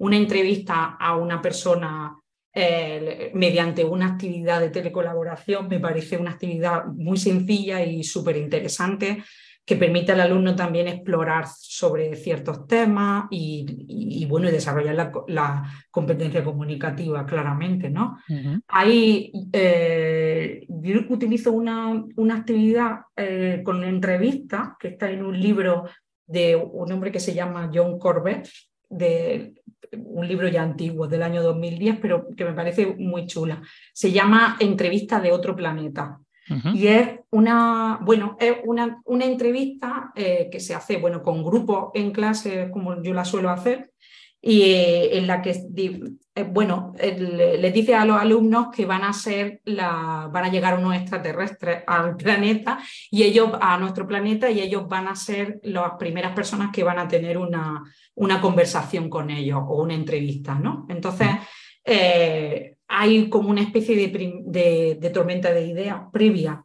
Speaker 3: Una entrevista a una persona eh, mediante una actividad de telecolaboración me parece una actividad muy sencilla y súper interesante que permite al alumno también explorar sobre ciertos temas y, bueno, y desarrollar la, competencia comunicativa claramente, ¿no? Ahí eh, yo utilizo una, una actividad eh, con entrevista que está en un libro de un hombre que se llama John Corbett, de un libro ya antiguo del año 2010, pero que me parece muy chula. Se llama Entrevista de otro planeta. Y es una, bueno, es una, una entrevista eh, que se hace bueno, con grupos en clase, como yo la suelo hacer, y eh, en la que, eh, bueno, les dice a los alumnos que van a ser la, van a llegar unos extraterrestres al [LAUGHS] planeta y ellos a nuestro planeta y ellos van a ser las primeras personas que van a tener una, una conversación con ellos o una entrevista, ¿no? Entonces, hay como una especie de, tormenta de ideas previa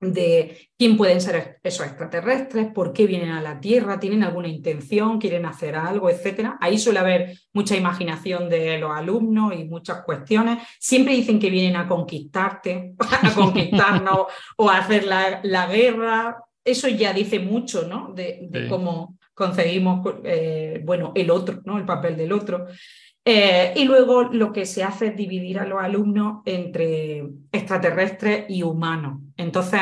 Speaker 3: de quién pueden ser esos extraterrestres, por qué vienen a la Tierra, tienen alguna intención, quieren hacer algo, etcétera. Ahí suele haber mucha imaginación de los alumnos y muchas cuestiones. Siempre dicen que vienen a conquistarte, [LAUGHS] a conquistarnos o a hacer la, guerra. Eso ya dice mucho, ¿no? De, cómo concebimos, eh, bueno, el otro, ¿no? El papel del otro. Eh, y luego lo que se hace es dividir a los alumnos entre extraterrestres y humanos. Entonces,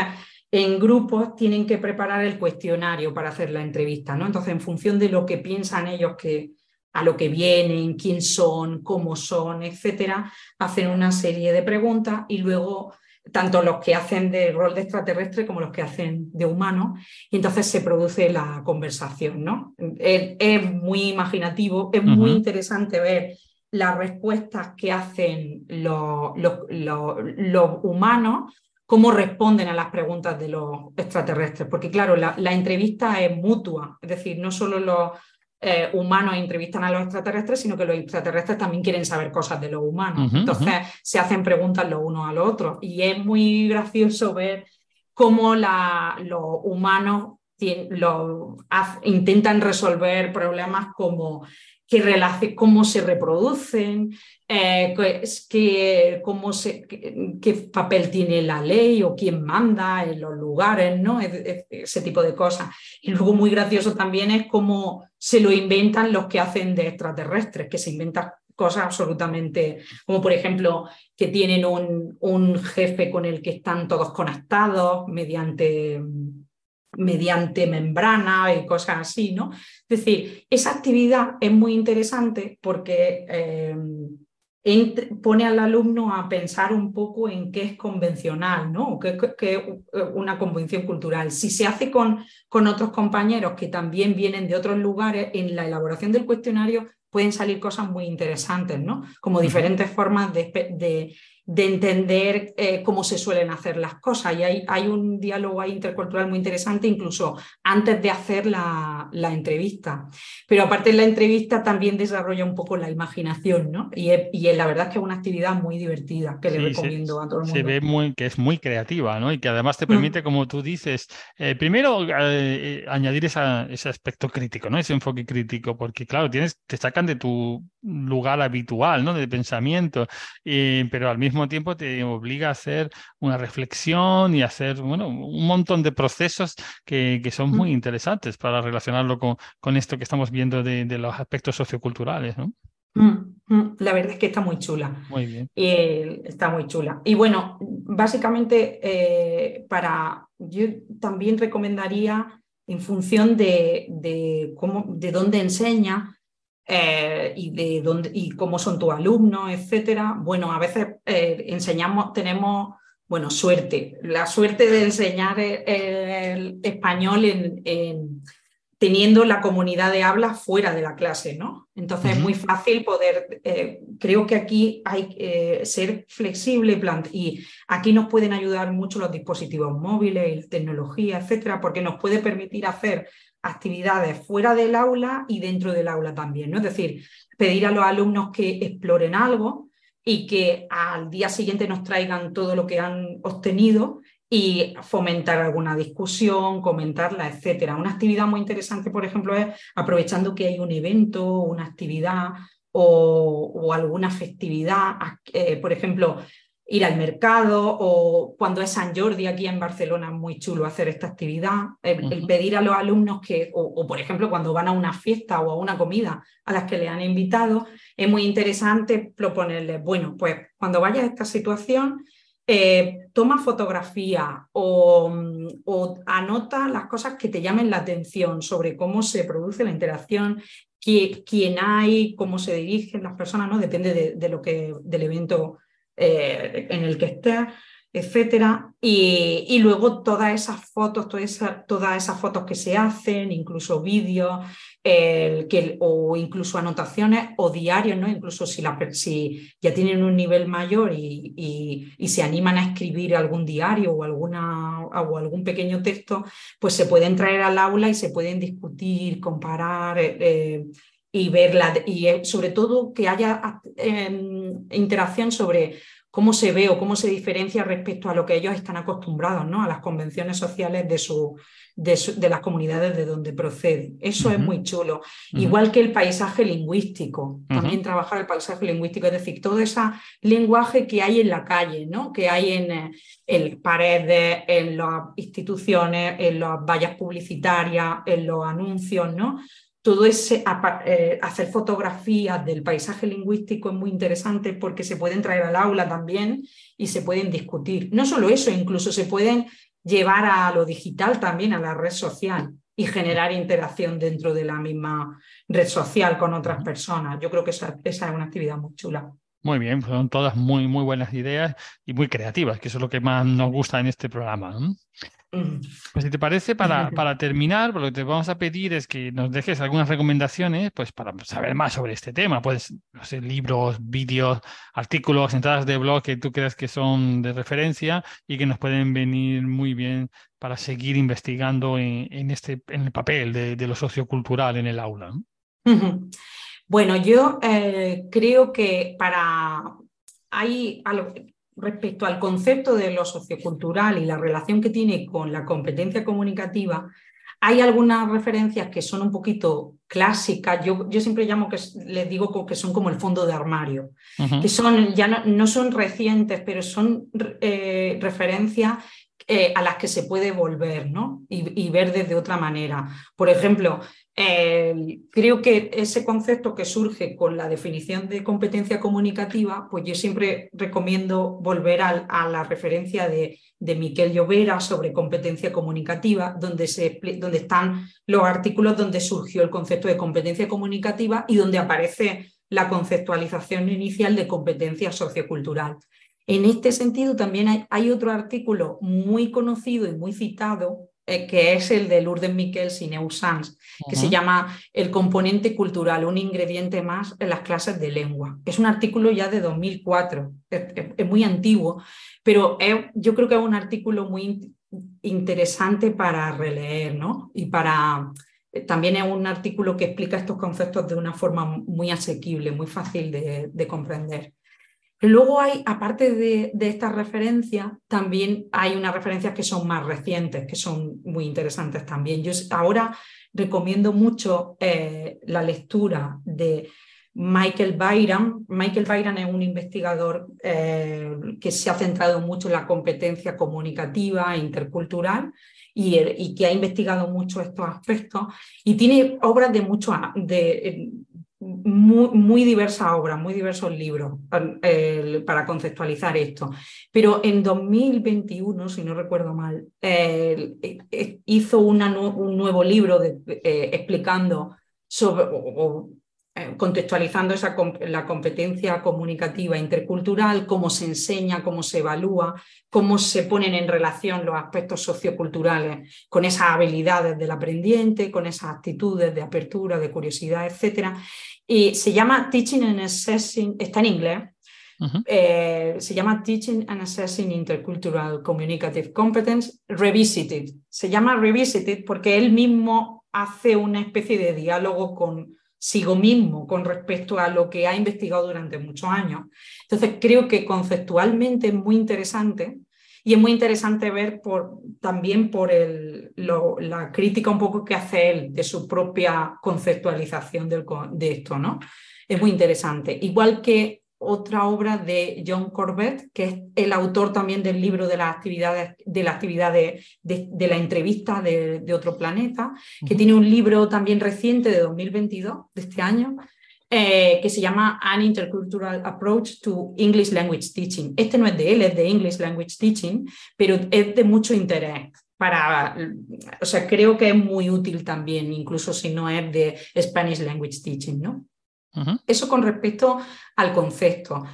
Speaker 3: en grupos tienen que preparar el cuestionario para hacer la entrevista, ¿no? Entonces, en función de lo que piensan ellos que a lo que vienen, quién son, cómo son, etcétera, hacen una serie de preguntas y luego tanto los que hacen de rol de extraterrestre como los que hacen de humano, y entonces se produce la conversación. ¿no? Es, muy imaginativo, es muy interesante ver las respuestas que hacen los, los, humanos, cómo responden a las preguntas de los extraterrestres, porque claro, la, la entrevista es mutua, es decir, no solo los eh, humanos entrevistan a los extraterrestres, sino que los extraterrestres también quieren saber cosas de los humanos. Entonces se hacen preguntas los unos a los otros. Y es muy gracioso ver cómo los humanos intentan resolver problemas como qué, cómo se reproducen, eh, qué, papel tiene la ley o quién manda en los lugares, ¿no? ese tipo de cosas. Y luego muy gracioso también es cómo se lo inventan los que hacen de extraterrestres, que se inventan cosas absolutamente, como por ejemplo que tienen un jefe con el que están todos conectados mediante mediante membrana y cosas así, ¿no? Es decir, esa actividad es muy interesante porque eh, pone al alumno a pensar un poco en qué es convencional, ¿no? ¿Qué, es una convención cultural? Si se hace con, con otros compañeros que también vienen de otros lugares, en la elaboración del cuestionario pueden salir cosas muy interesantes, ¿no? Como diferentes formas de, de entender eh, cómo se suelen hacer las cosas. Y hay, hay un diálogo intercultural muy interesante, incluso antes de hacer la, la, entrevista. Pero aparte de la entrevista también desarrolla un poco la imaginación, ¿no? Y, y la verdad es que es una actividad muy divertida que le recomiendo a todo el mundo.
Speaker 2: Se ve muy, que es muy creativa, ¿no? Y que además te mm. permite, como tú dices, eh, primero eh, añadir esa, ese aspecto crítico, ¿no? Ese enfoque crítico, porque claro, tienes, te sacan de tu lugar habitual, ¿no? De pensamiento, pero al mismo tiempo te obliga a hacer una reflexión y hacer bueno, un montón de procesos que, que son muy interesantes para relacionarlo con, con, esto que estamos viendo de, de los aspectos socioculturales. ¿no?
Speaker 3: La verdad es que está muy chula.
Speaker 2: Muy bien.
Speaker 3: está muy chula. Y bueno, básicamente eh, para yo también recomendaría en función de, de, cómo, de dónde enseña, eh, y, de dónde, y cómo son tus alumnos, etcétera. Bueno, a veces eh, enseñamos, tenemos, bueno, suerte, la suerte de enseñar el, español en, teniendo la comunidad de habla fuera de la clase, ¿no? Entonces es muy fácil poder, eh, creo que aquí hay que ser flexible y aquí nos pueden ayudar mucho los dispositivos móviles, tecnología, etcétera, porque nos puede permitir hacer actividades fuera del aula y dentro del aula también, ¿no? Es decir, pedir a los alumnos que exploren algo y que al día siguiente nos traigan todo lo que han obtenido y fomentar alguna discusión, comentarla, etcétera. Una actividad muy interesante, por ejemplo, es aprovechando que hay un evento, una actividad o, alguna festividad, eh, por ejemplo, ir al mercado o cuando es San Jordi aquí en Barcelona es muy chulo hacer esta actividad, el, pedir a los alumnos que, o, por ejemplo cuando van a una fiesta o a una comida a las que le han invitado, es muy interesante proponerles, bueno, pues cuando vayas a esta situación, eh, toma fotografía o, o, anota las cosas que te llamen la atención sobre cómo se produce la interacción, quién hay, cómo se dirigen las personas, ¿no? Depende de, lo que, del evento eh, en el que estés, etcétera. Y, luego todas esas fotos, todas esas, fotos que se hacen, incluso vídeos, o incluso anotaciones o diarios, ¿no? Incluso si, ya tienen un nivel mayor y, se animan a escribir algún diario o, algún pequeño texto, pues se pueden traer al aula y se pueden discutir, comparar. Eh, y verla, y eh, sobre todo que haya em, interacción sobre cómo se ve o cómo se diferencia respecto a lo que ellos están acostumbrados, ¿no? a las convenciones sociales de, su, de, las comunidades de donde procede. Eso es muy chulo. Igual que el paisaje lingüístico, también trabajar el paisaje lingüístico, es decir, todo ese lenguaje que hay en la calle, ¿no? que hay en, eh, en paredes, en las instituciones, en las vallas publicitarias, en los anuncios, ¿no? Todo ese eh, hacer fotografías del paisaje lingüístico es muy interesante porque se pueden traer al aula también y se pueden discutir. No solo eso, incluso se pueden llevar a lo digital también, a la red social y generar interacción dentro de la misma red social con otras personas. Yo creo que esa, esa es una actividad muy chula.
Speaker 2: Muy bien, son todas muy, muy buenas ideas y muy creativas, que eso es lo que más nos gusta en este programa. Pues si te parece, para, [LAUGHS] para terminar, lo que te vamos a pedir es que nos dejes algunas recomendaciones pues, para saber más sobre este tema. Puedes, no sé, libros, vídeos, artículos, entradas de blog que tú creas que son de referencia y que nos pueden venir muy bien para seguir investigando en, este, en el papel de, lo sociocultural en el aula.
Speaker 3: Bueno, yo eh, creo que para... Hay algo, respecto al concepto de lo sociocultural y la relación que tiene con la competencia comunicativa, hay algunas referencias que son un poquito clásicas. Yo, yo siempre llamo que les digo que son como el fondo de armario, que son ya no, son recientes, pero son eh, referencias eh, a las que se puede volver ¿no? y, y, ver desde otra manera. Por ejemplo, eh, creo que ese concepto que surge con la definición de competencia comunicativa, pues yo siempre recomiendo volver a, la referencia de, de, Miquel Llovera sobre competencia comunicativa, donde, se, donde están los artículos donde surgió el concepto de competencia comunicativa y donde aparece la conceptualización inicial de competencia sociocultural. En este sentido, también hay, hay otro artículo muy conocido y muy citado eh, que es el de Lourdes Miquels y Neusans, que se llama El componente cultural, un ingrediente más en las clases de lengua. Es un artículo ya de 2004, es, muy antiguo, pero yo creo que es un artículo muy interesante para releer, ¿no? Y para... Eh, también es un artículo que explica estos conceptos de una forma muy asequible, muy fácil de comprender. Luego hay, aparte de, estas referencias, también hay unas referencias que son más recientes, que son muy interesantes también. Yo ahora recomiendo mucho eh, la lectura de Michael Byram. Michael Byram es un investigador eh, que se ha centrado mucho en la competencia comunicativa e intercultural y, que ha investigado mucho estos aspectos y tiene obras de mucho de, muy, muy diversas obras, muy diversos libros para conceptualizar esto. Pero en 2021, si no recuerdo mal, eh, hizo un nuevo libro eh, explicando sobre, contextualizando esa, la competencia comunicativa intercultural, cómo se enseña, cómo se evalúa, cómo se ponen en relación los aspectos socioculturales con esas habilidades del aprendiente, con esas actitudes de apertura, de curiosidad, etc. Y se llama Teaching and Assessing, está en inglés, eh, se llama Teaching and Assessing Intercultural Communicative Competence Revisited. Se llama Revisited porque él mismo hace una especie de diálogo con sigo mismo con respecto a lo que ha investigado durante muchos años. Entonces, creo que conceptualmente es muy interesante y es muy interesante ver también por el, la crítica un poco que hace él de su propia conceptualización de esto, ¿no? Es muy interesante. Igual que otra obra de John Corbett, que es el autor también del libro de las actividades, de la actividad de, la entrevista de, otro planeta, que tiene un libro también reciente de 2022, de este año, eh, que se llama An Intercultural Approach to English Language Teaching. Este no es de él, es de English Language Teaching, pero es de mucho interés. Para, o sea, creo que es muy útil también, incluso si no es de Spanish Language Teaching, ¿no? Eso con respecto al concepto.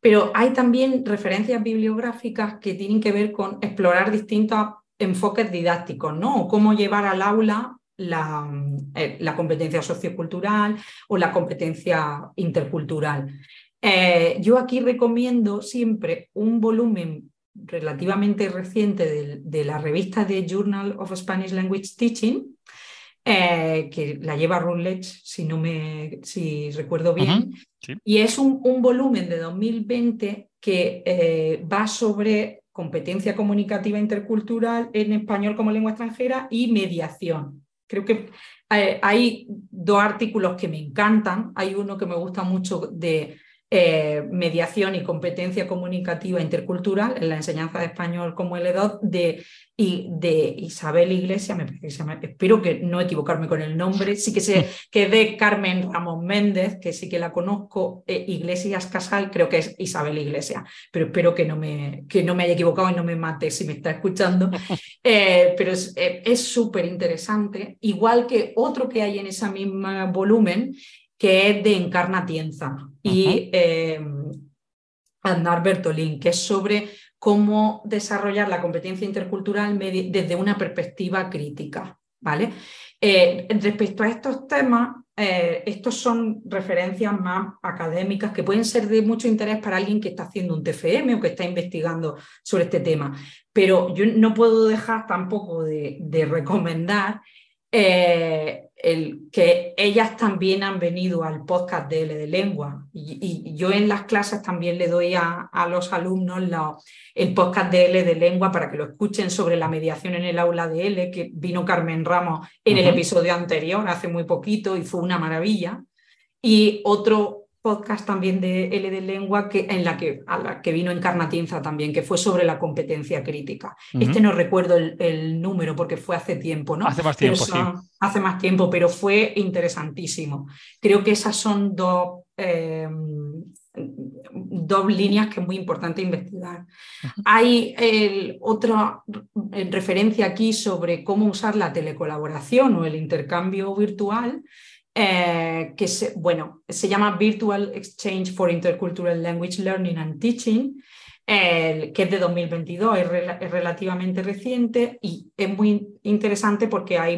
Speaker 3: Pero hay también referencias bibliográficas que tienen que ver con explorar distintos enfoques didácticos, ¿no? cómo llevar al aula la, eh, competencia sociocultural o la competencia intercultural. Eh, yo aquí recomiendo siempre un volumen relativamente reciente de, de, la revista de Journal of Spanish Language Teaching, eh, que la lleva Routledge, si, no me, si recuerdo bien, y es un, un, volumen de 2020 que eh, va sobre competencia comunicativa intercultural en español como lengua extranjera y mediación. Creo que eh, hay dos artículos que me encantan. Hay uno que me gusta mucho de mediación y competencia comunicativa intercultural en la enseñanza de español como L2 de y de Isabel Iglesias, me espero que no equivocarme con el nombre, sí que sé [LAUGHS] que de Carmen Ramón Méndez, que sí que la conozco, eh, Iglesias Casal, creo que es Isabel Iglesias, pero espero que no me, que no me haya equivocado y no me mate si me está escuchando. [LAUGHS] Eh, pero eh, es súper interesante, igual que otro que hay en ese mismo volumen, que es de Encarna Tienza y Andar Bertolín, que es sobre cómo desarrollar la competencia intercultural desde una perspectiva crítica. ¿vale? Eh, respecto a estos temas, eh, estos son referencias más académicas que pueden ser de mucho interés para alguien que está haciendo un TFM o que está investigando sobre este tema, pero yo no puedo dejar tampoco de, recomendar eh, el, que ellas también han venido al podcast de L de Lengua y, yo en las clases también le doy a, los alumnos el podcast de L de Lengua para que lo escuchen sobre la mediación en el aula de L, que vino Carmen Ramos en el episodio anterior, hace muy poquito, y fue una maravilla. Y otro podcast también de L de Lengua que, en la que, a la que vino Encarnatinza también, que fue sobre la competencia crítica. Este no recuerdo el, número porque fue hace tiempo, ¿no?
Speaker 2: Hace más tiempo, sí.
Speaker 3: Hace más tiempo, pero fue interesantísimo. Creo que esas son dos, em, dos líneas que es muy importante investigar. Hay otra referencia aquí sobre cómo usar la telecolaboración o el intercambio virtual eh, que se, bueno, se llama Virtual Exchange for Intercultural Language Learning and Teaching, que es de 2022, es, relativamente reciente y es muy interesante porque hay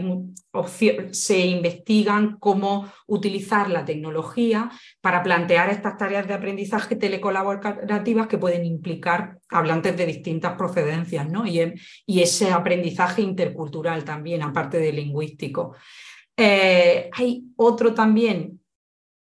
Speaker 3: se investigan cómo utilizar la tecnología para plantear estas tareas de aprendizaje telecolaborativas que pueden implicar hablantes de distintas procedencias ¿no? y, y ese aprendizaje intercultural también, aparte de lingüístico. Eh, hay otro también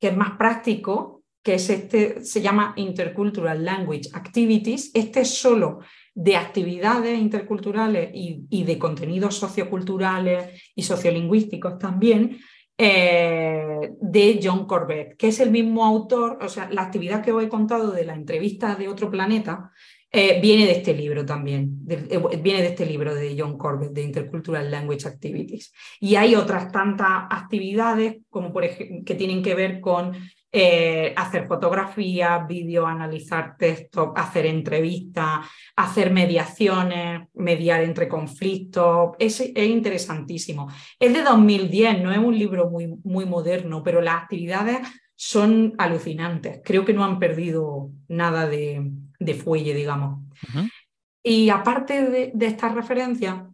Speaker 3: que es más práctico, que es este, se llama Intercultural Language Activities. Este es solo de actividades interculturales y, de contenidos socioculturales y sociolingüísticos también, eh, de John Corbett, que es el mismo autor, o sea, la actividad que os he contado de la entrevista de otro planeta, eh, viene de este libro también, eh, viene de este libro de John Corbett, de Intercultural Language Activities. Y hay otras tantas actividades, como por que tienen que ver con eh, hacer fotografías, vídeo, analizar textos, hacer entrevistas, hacer mediaciones, mediar entre conflictos. Es, es, interesantísimo. Es de 2010, no es un libro muy, muy moderno, pero las actividades son alucinantes. Creo que no han perdido nada de, de fuelle, digamos. Y aparte de, de esta referencia,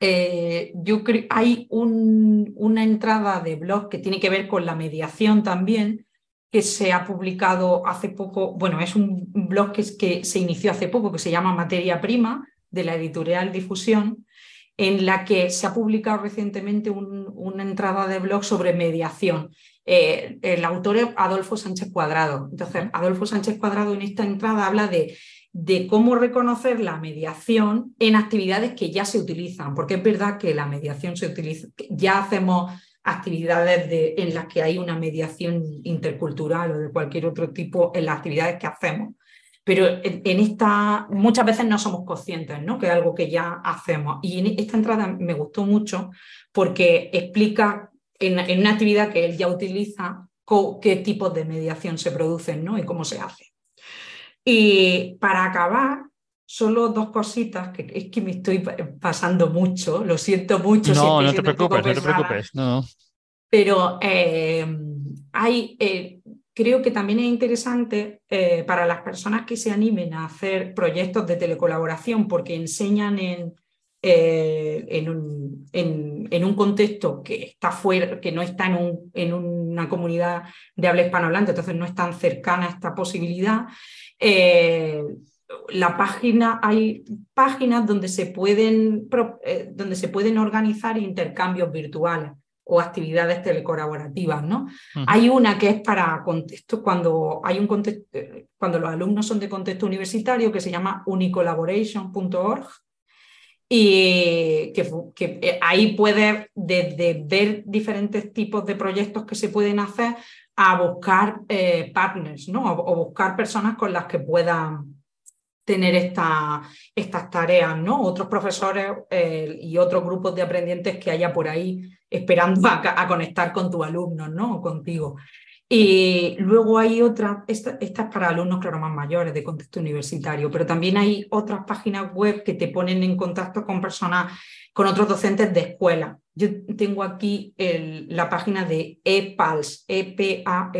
Speaker 3: eh, yo creo hay una entrada de blog que tiene que ver con la mediación también, que se ha publicado hace poco, bueno, es un blog que, que se inició hace poco, que se llama Materia Prima, de la editorial Difusión, en la que se ha publicado recientemente una entrada de blog sobre mediación. Eh, el autor es Adolfo Sánchez Cuadrado. Entonces, Adolfo Sánchez Cuadrado en esta entrada habla de, de cómo reconocer la mediación en actividades que ya se utilizan, porque es verdad que la mediación se utiliza, ya hacemos actividades de, en las que hay una mediación intercultural o de cualquier otro tipo en las actividades que hacemos. Pero en, esta muchas veces no somos conscientes, ¿no? Que es algo que ya hacemos. Y en esta entrada me gustó mucho porque explica en, en una actividad que él ya utiliza qué tipos de mediación se producen ¿no? y cómo se hace. Y para acabar, solo dos cositas, que es que me estoy pasando mucho, lo siento mucho.
Speaker 2: No, no te preocupes, no te preocupes. No.
Speaker 3: Pero eh, hay, eh, creo que también es interesante eh, para las personas que se animen a hacer proyectos de telecolaboración porque enseñan en, en, un, en, un, contexto que está fuera, que no está en, un, en una comunidad de habla hispanohablante, entonces no es tan cercana a esta posibilidad la página, hay páginas donde se pueden, eh, donde se pueden organizar intercambios virtuales o actividades telecolaborativas, ¿no? Hay una que es para contexto, cuando hay un contexto, eh, cuando los alumnos son de contexto universitario, que se llama unicollaboration.org, y que, eh, ahí puedes desde ver diferentes tipos de proyectos que se pueden hacer a buscar partners, ¿no? O, o, buscar personas con las que puedan tener esta, estas tareas, ¿no? Otros profesores eh, y otros grupos de aprendientes que haya por ahí esperando a, conectar con tus alumnos, ¿no? O contigo. Y luego hay otras, esta, es para alumnos, claro, más mayores de contexto universitario, pero también hay otras páginas web que te ponen en contacto con personas, con otros docentes de escuela. Yo tengo aquí la página de epals, epals.com,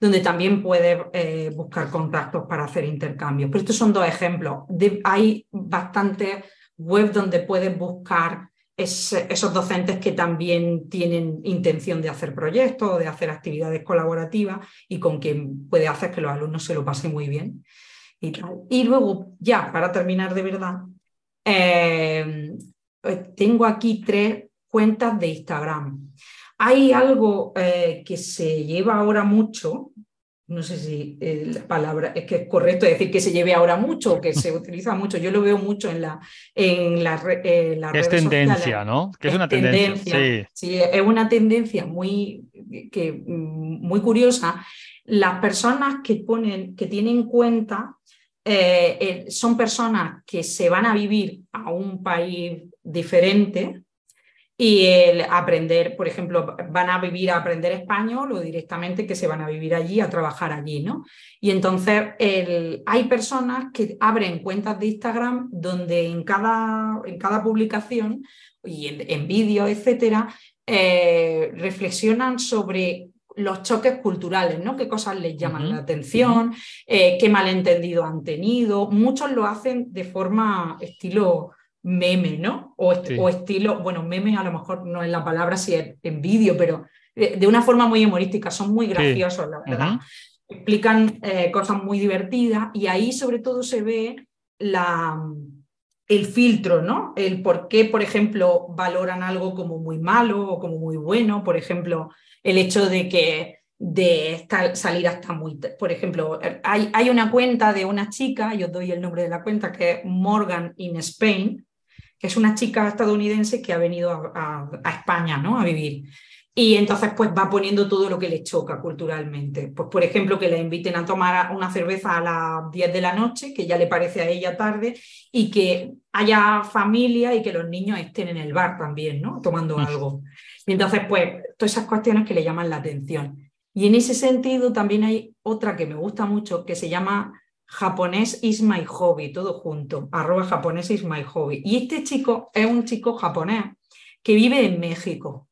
Speaker 3: donde también puedes eh, buscar contactos para hacer intercambios. Pero estos son dos ejemplos. hay bastantes webs donde puedes buscar esos docentes que también tienen intención de hacer proyectos o de hacer actividades colaborativas y con quien puede hacer que los alumnos se lo pasen muy bien. Y, luego, ya para terminar de verdad, eh, pues tengo aquí tres cuentas de Instagram. Hay algo eh, que se lleva ahora mucho, no sé si eh, la palabra es que es correcto decir que se lleve ahora mucho o que se [LAUGHS] utiliza mucho. Yo lo veo mucho en la en la,
Speaker 2: eh, Es tendencia, ¿no? Que es, una tendencia.
Speaker 3: Sí. es una tendencia muy, que, muy curiosa. Las personas que ponen, que tienen cuenta, son personas que se van a vivir a un país diferente y el aprender, por ejemplo, van a vivir a aprender español o directamente que se van a vivir allí, a trabajar allí, ¿no? Y entonces el, hay personas que abren cuentas de Instagram donde en cada, en cada publicación y en, vídeos, etcétera, eh, reflexionan sobre los choques culturales, ¿no? ¿Qué cosas les llaman la atención? Eh, ¿Qué malentendido han tenido? Muchos lo hacen de forma estilo meme, ¿no? O, estilo, bueno, meme a lo mejor no es la palabra si es en vídeo, pero de, una forma muy humorística, son muy graciosos, la verdad. Explican eh, cosas muy divertidas y ahí sobre todo se ve la, el filtro, ¿no? El por qué, por ejemplo, valoran algo como muy malo o como muy bueno, por ejemplo, el hecho de que de salir hasta muy... Por ejemplo, hay, hay, una cuenta de una chica, yo doy el nombre de la cuenta, que es Morgan in Spain, que es una chica estadounidense que ha venido a, España ¿no? a vivir. Y entonces pues va poniendo todo lo que le choca culturalmente. Pues por ejemplo que la inviten a tomar una cerveza a las 10 de la noche, que ya le parece a ella tarde, y que haya familia y que los niños estén en el bar también, ¿no? Tomando algo. Y entonces pues todas esas cuestiones que le llaman la atención. Y en ese sentido también hay otra que me gusta mucho que se llama japonés is my hobby, todo junto, arroba japonés is my hobby. Y este chico es un chico japonés que vive en México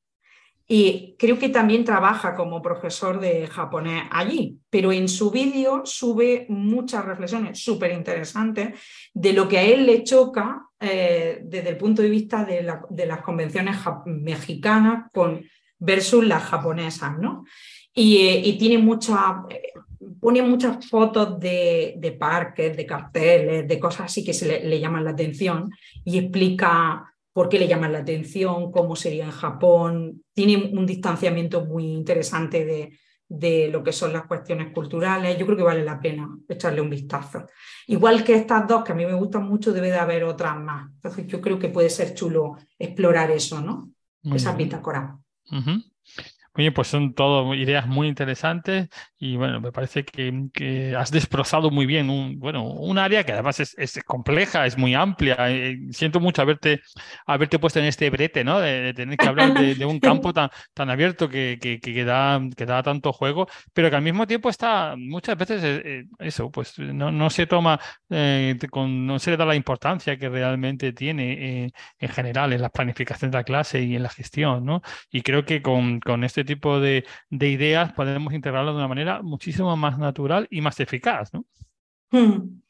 Speaker 3: y creo que también trabaja como profesor de japonés allí, pero en su vídeo sube muchas reflexiones súper interesantes de lo que a él le choca eh, desde el punto de vista de, las convenciones mexicanas con, versus las japonesas, ¿no? Y, eh, y tiene mucha, pone muchas fotos de, parques, de carteles, de cosas así que se le, llaman la atención y explica por qué le llaman la atención, cómo sería en Japón. Tiene un distanciamiento muy interesante de, de lo que son las cuestiones culturales. Yo creo que vale la pena echarle un vistazo. Igual que estas dos, que a mí me gustan mucho, debe de haber otras más. Entonces yo creo que puede ser chulo explorar eso, ¿no? esa bitácora.
Speaker 2: Oye, pues son todo ideas muy interesantes y bueno, me parece que, has destrozado muy bien un, bueno, un área que además es, compleja, es muy amplia. Eh, siento mucho haberte, haberte puesto en este brete, ¿no? De, tener que hablar de, [LAUGHS] un campo tan, tan abierto que, que, da, que da tanto juego, pero que al mismo tiempo está muchas veces eh, eh, eso, pues no, no se toma, con, no se le da la importancia que realmente tiene en general en la planificación de la clase y en la gestión, ¿no? Y creo que con, con este tipo de, ideas podemos integrarlo de una manera muchísimo más natural y más eficaz, ¿no?
Speaker 3: Hmm.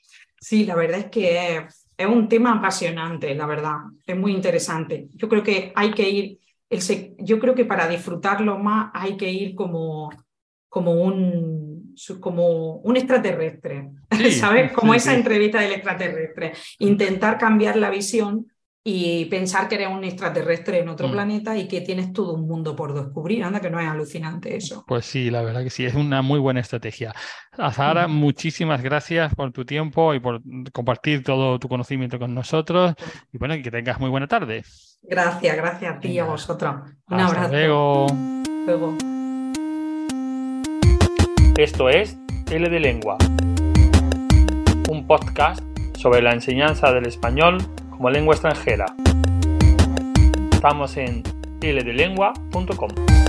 Speaker 3: Sí, la verdad es que es un tema apasionante, la verdad, es muy interesante. Yo creo que hay que ir, el, yo creo que para disfrutarlo más hay que ir como, como un, como un extraterrestre, [LAUGHS] ¿sabes? Como esa entrevista del extraterrestre. Intentar cambiar la visión y pensar que eres un extraterrestre en otro mm. planeta y que tienes todo un mundo por descubrir. Anda, que no es alucinante eso.
Speaker 2: Pues sí, la verdad que sí, es una muy buena estrategia. Azahara, muchísimas gracias por tu tiempo y por compartir todo tu conocimiento con nosotros. Y bueno, que tengas muy buena tarde.
Speaker 3: Gracias, gracias a ti y a vosotros.
Speaker 2: Un Hasta abrazo. Luego.
Speaker 3: luego.
Speaker 2: Esto es L de Lengua, un podcast sobre la enseñanza del español como lengua extranjera. Estamos en ldelengua.com.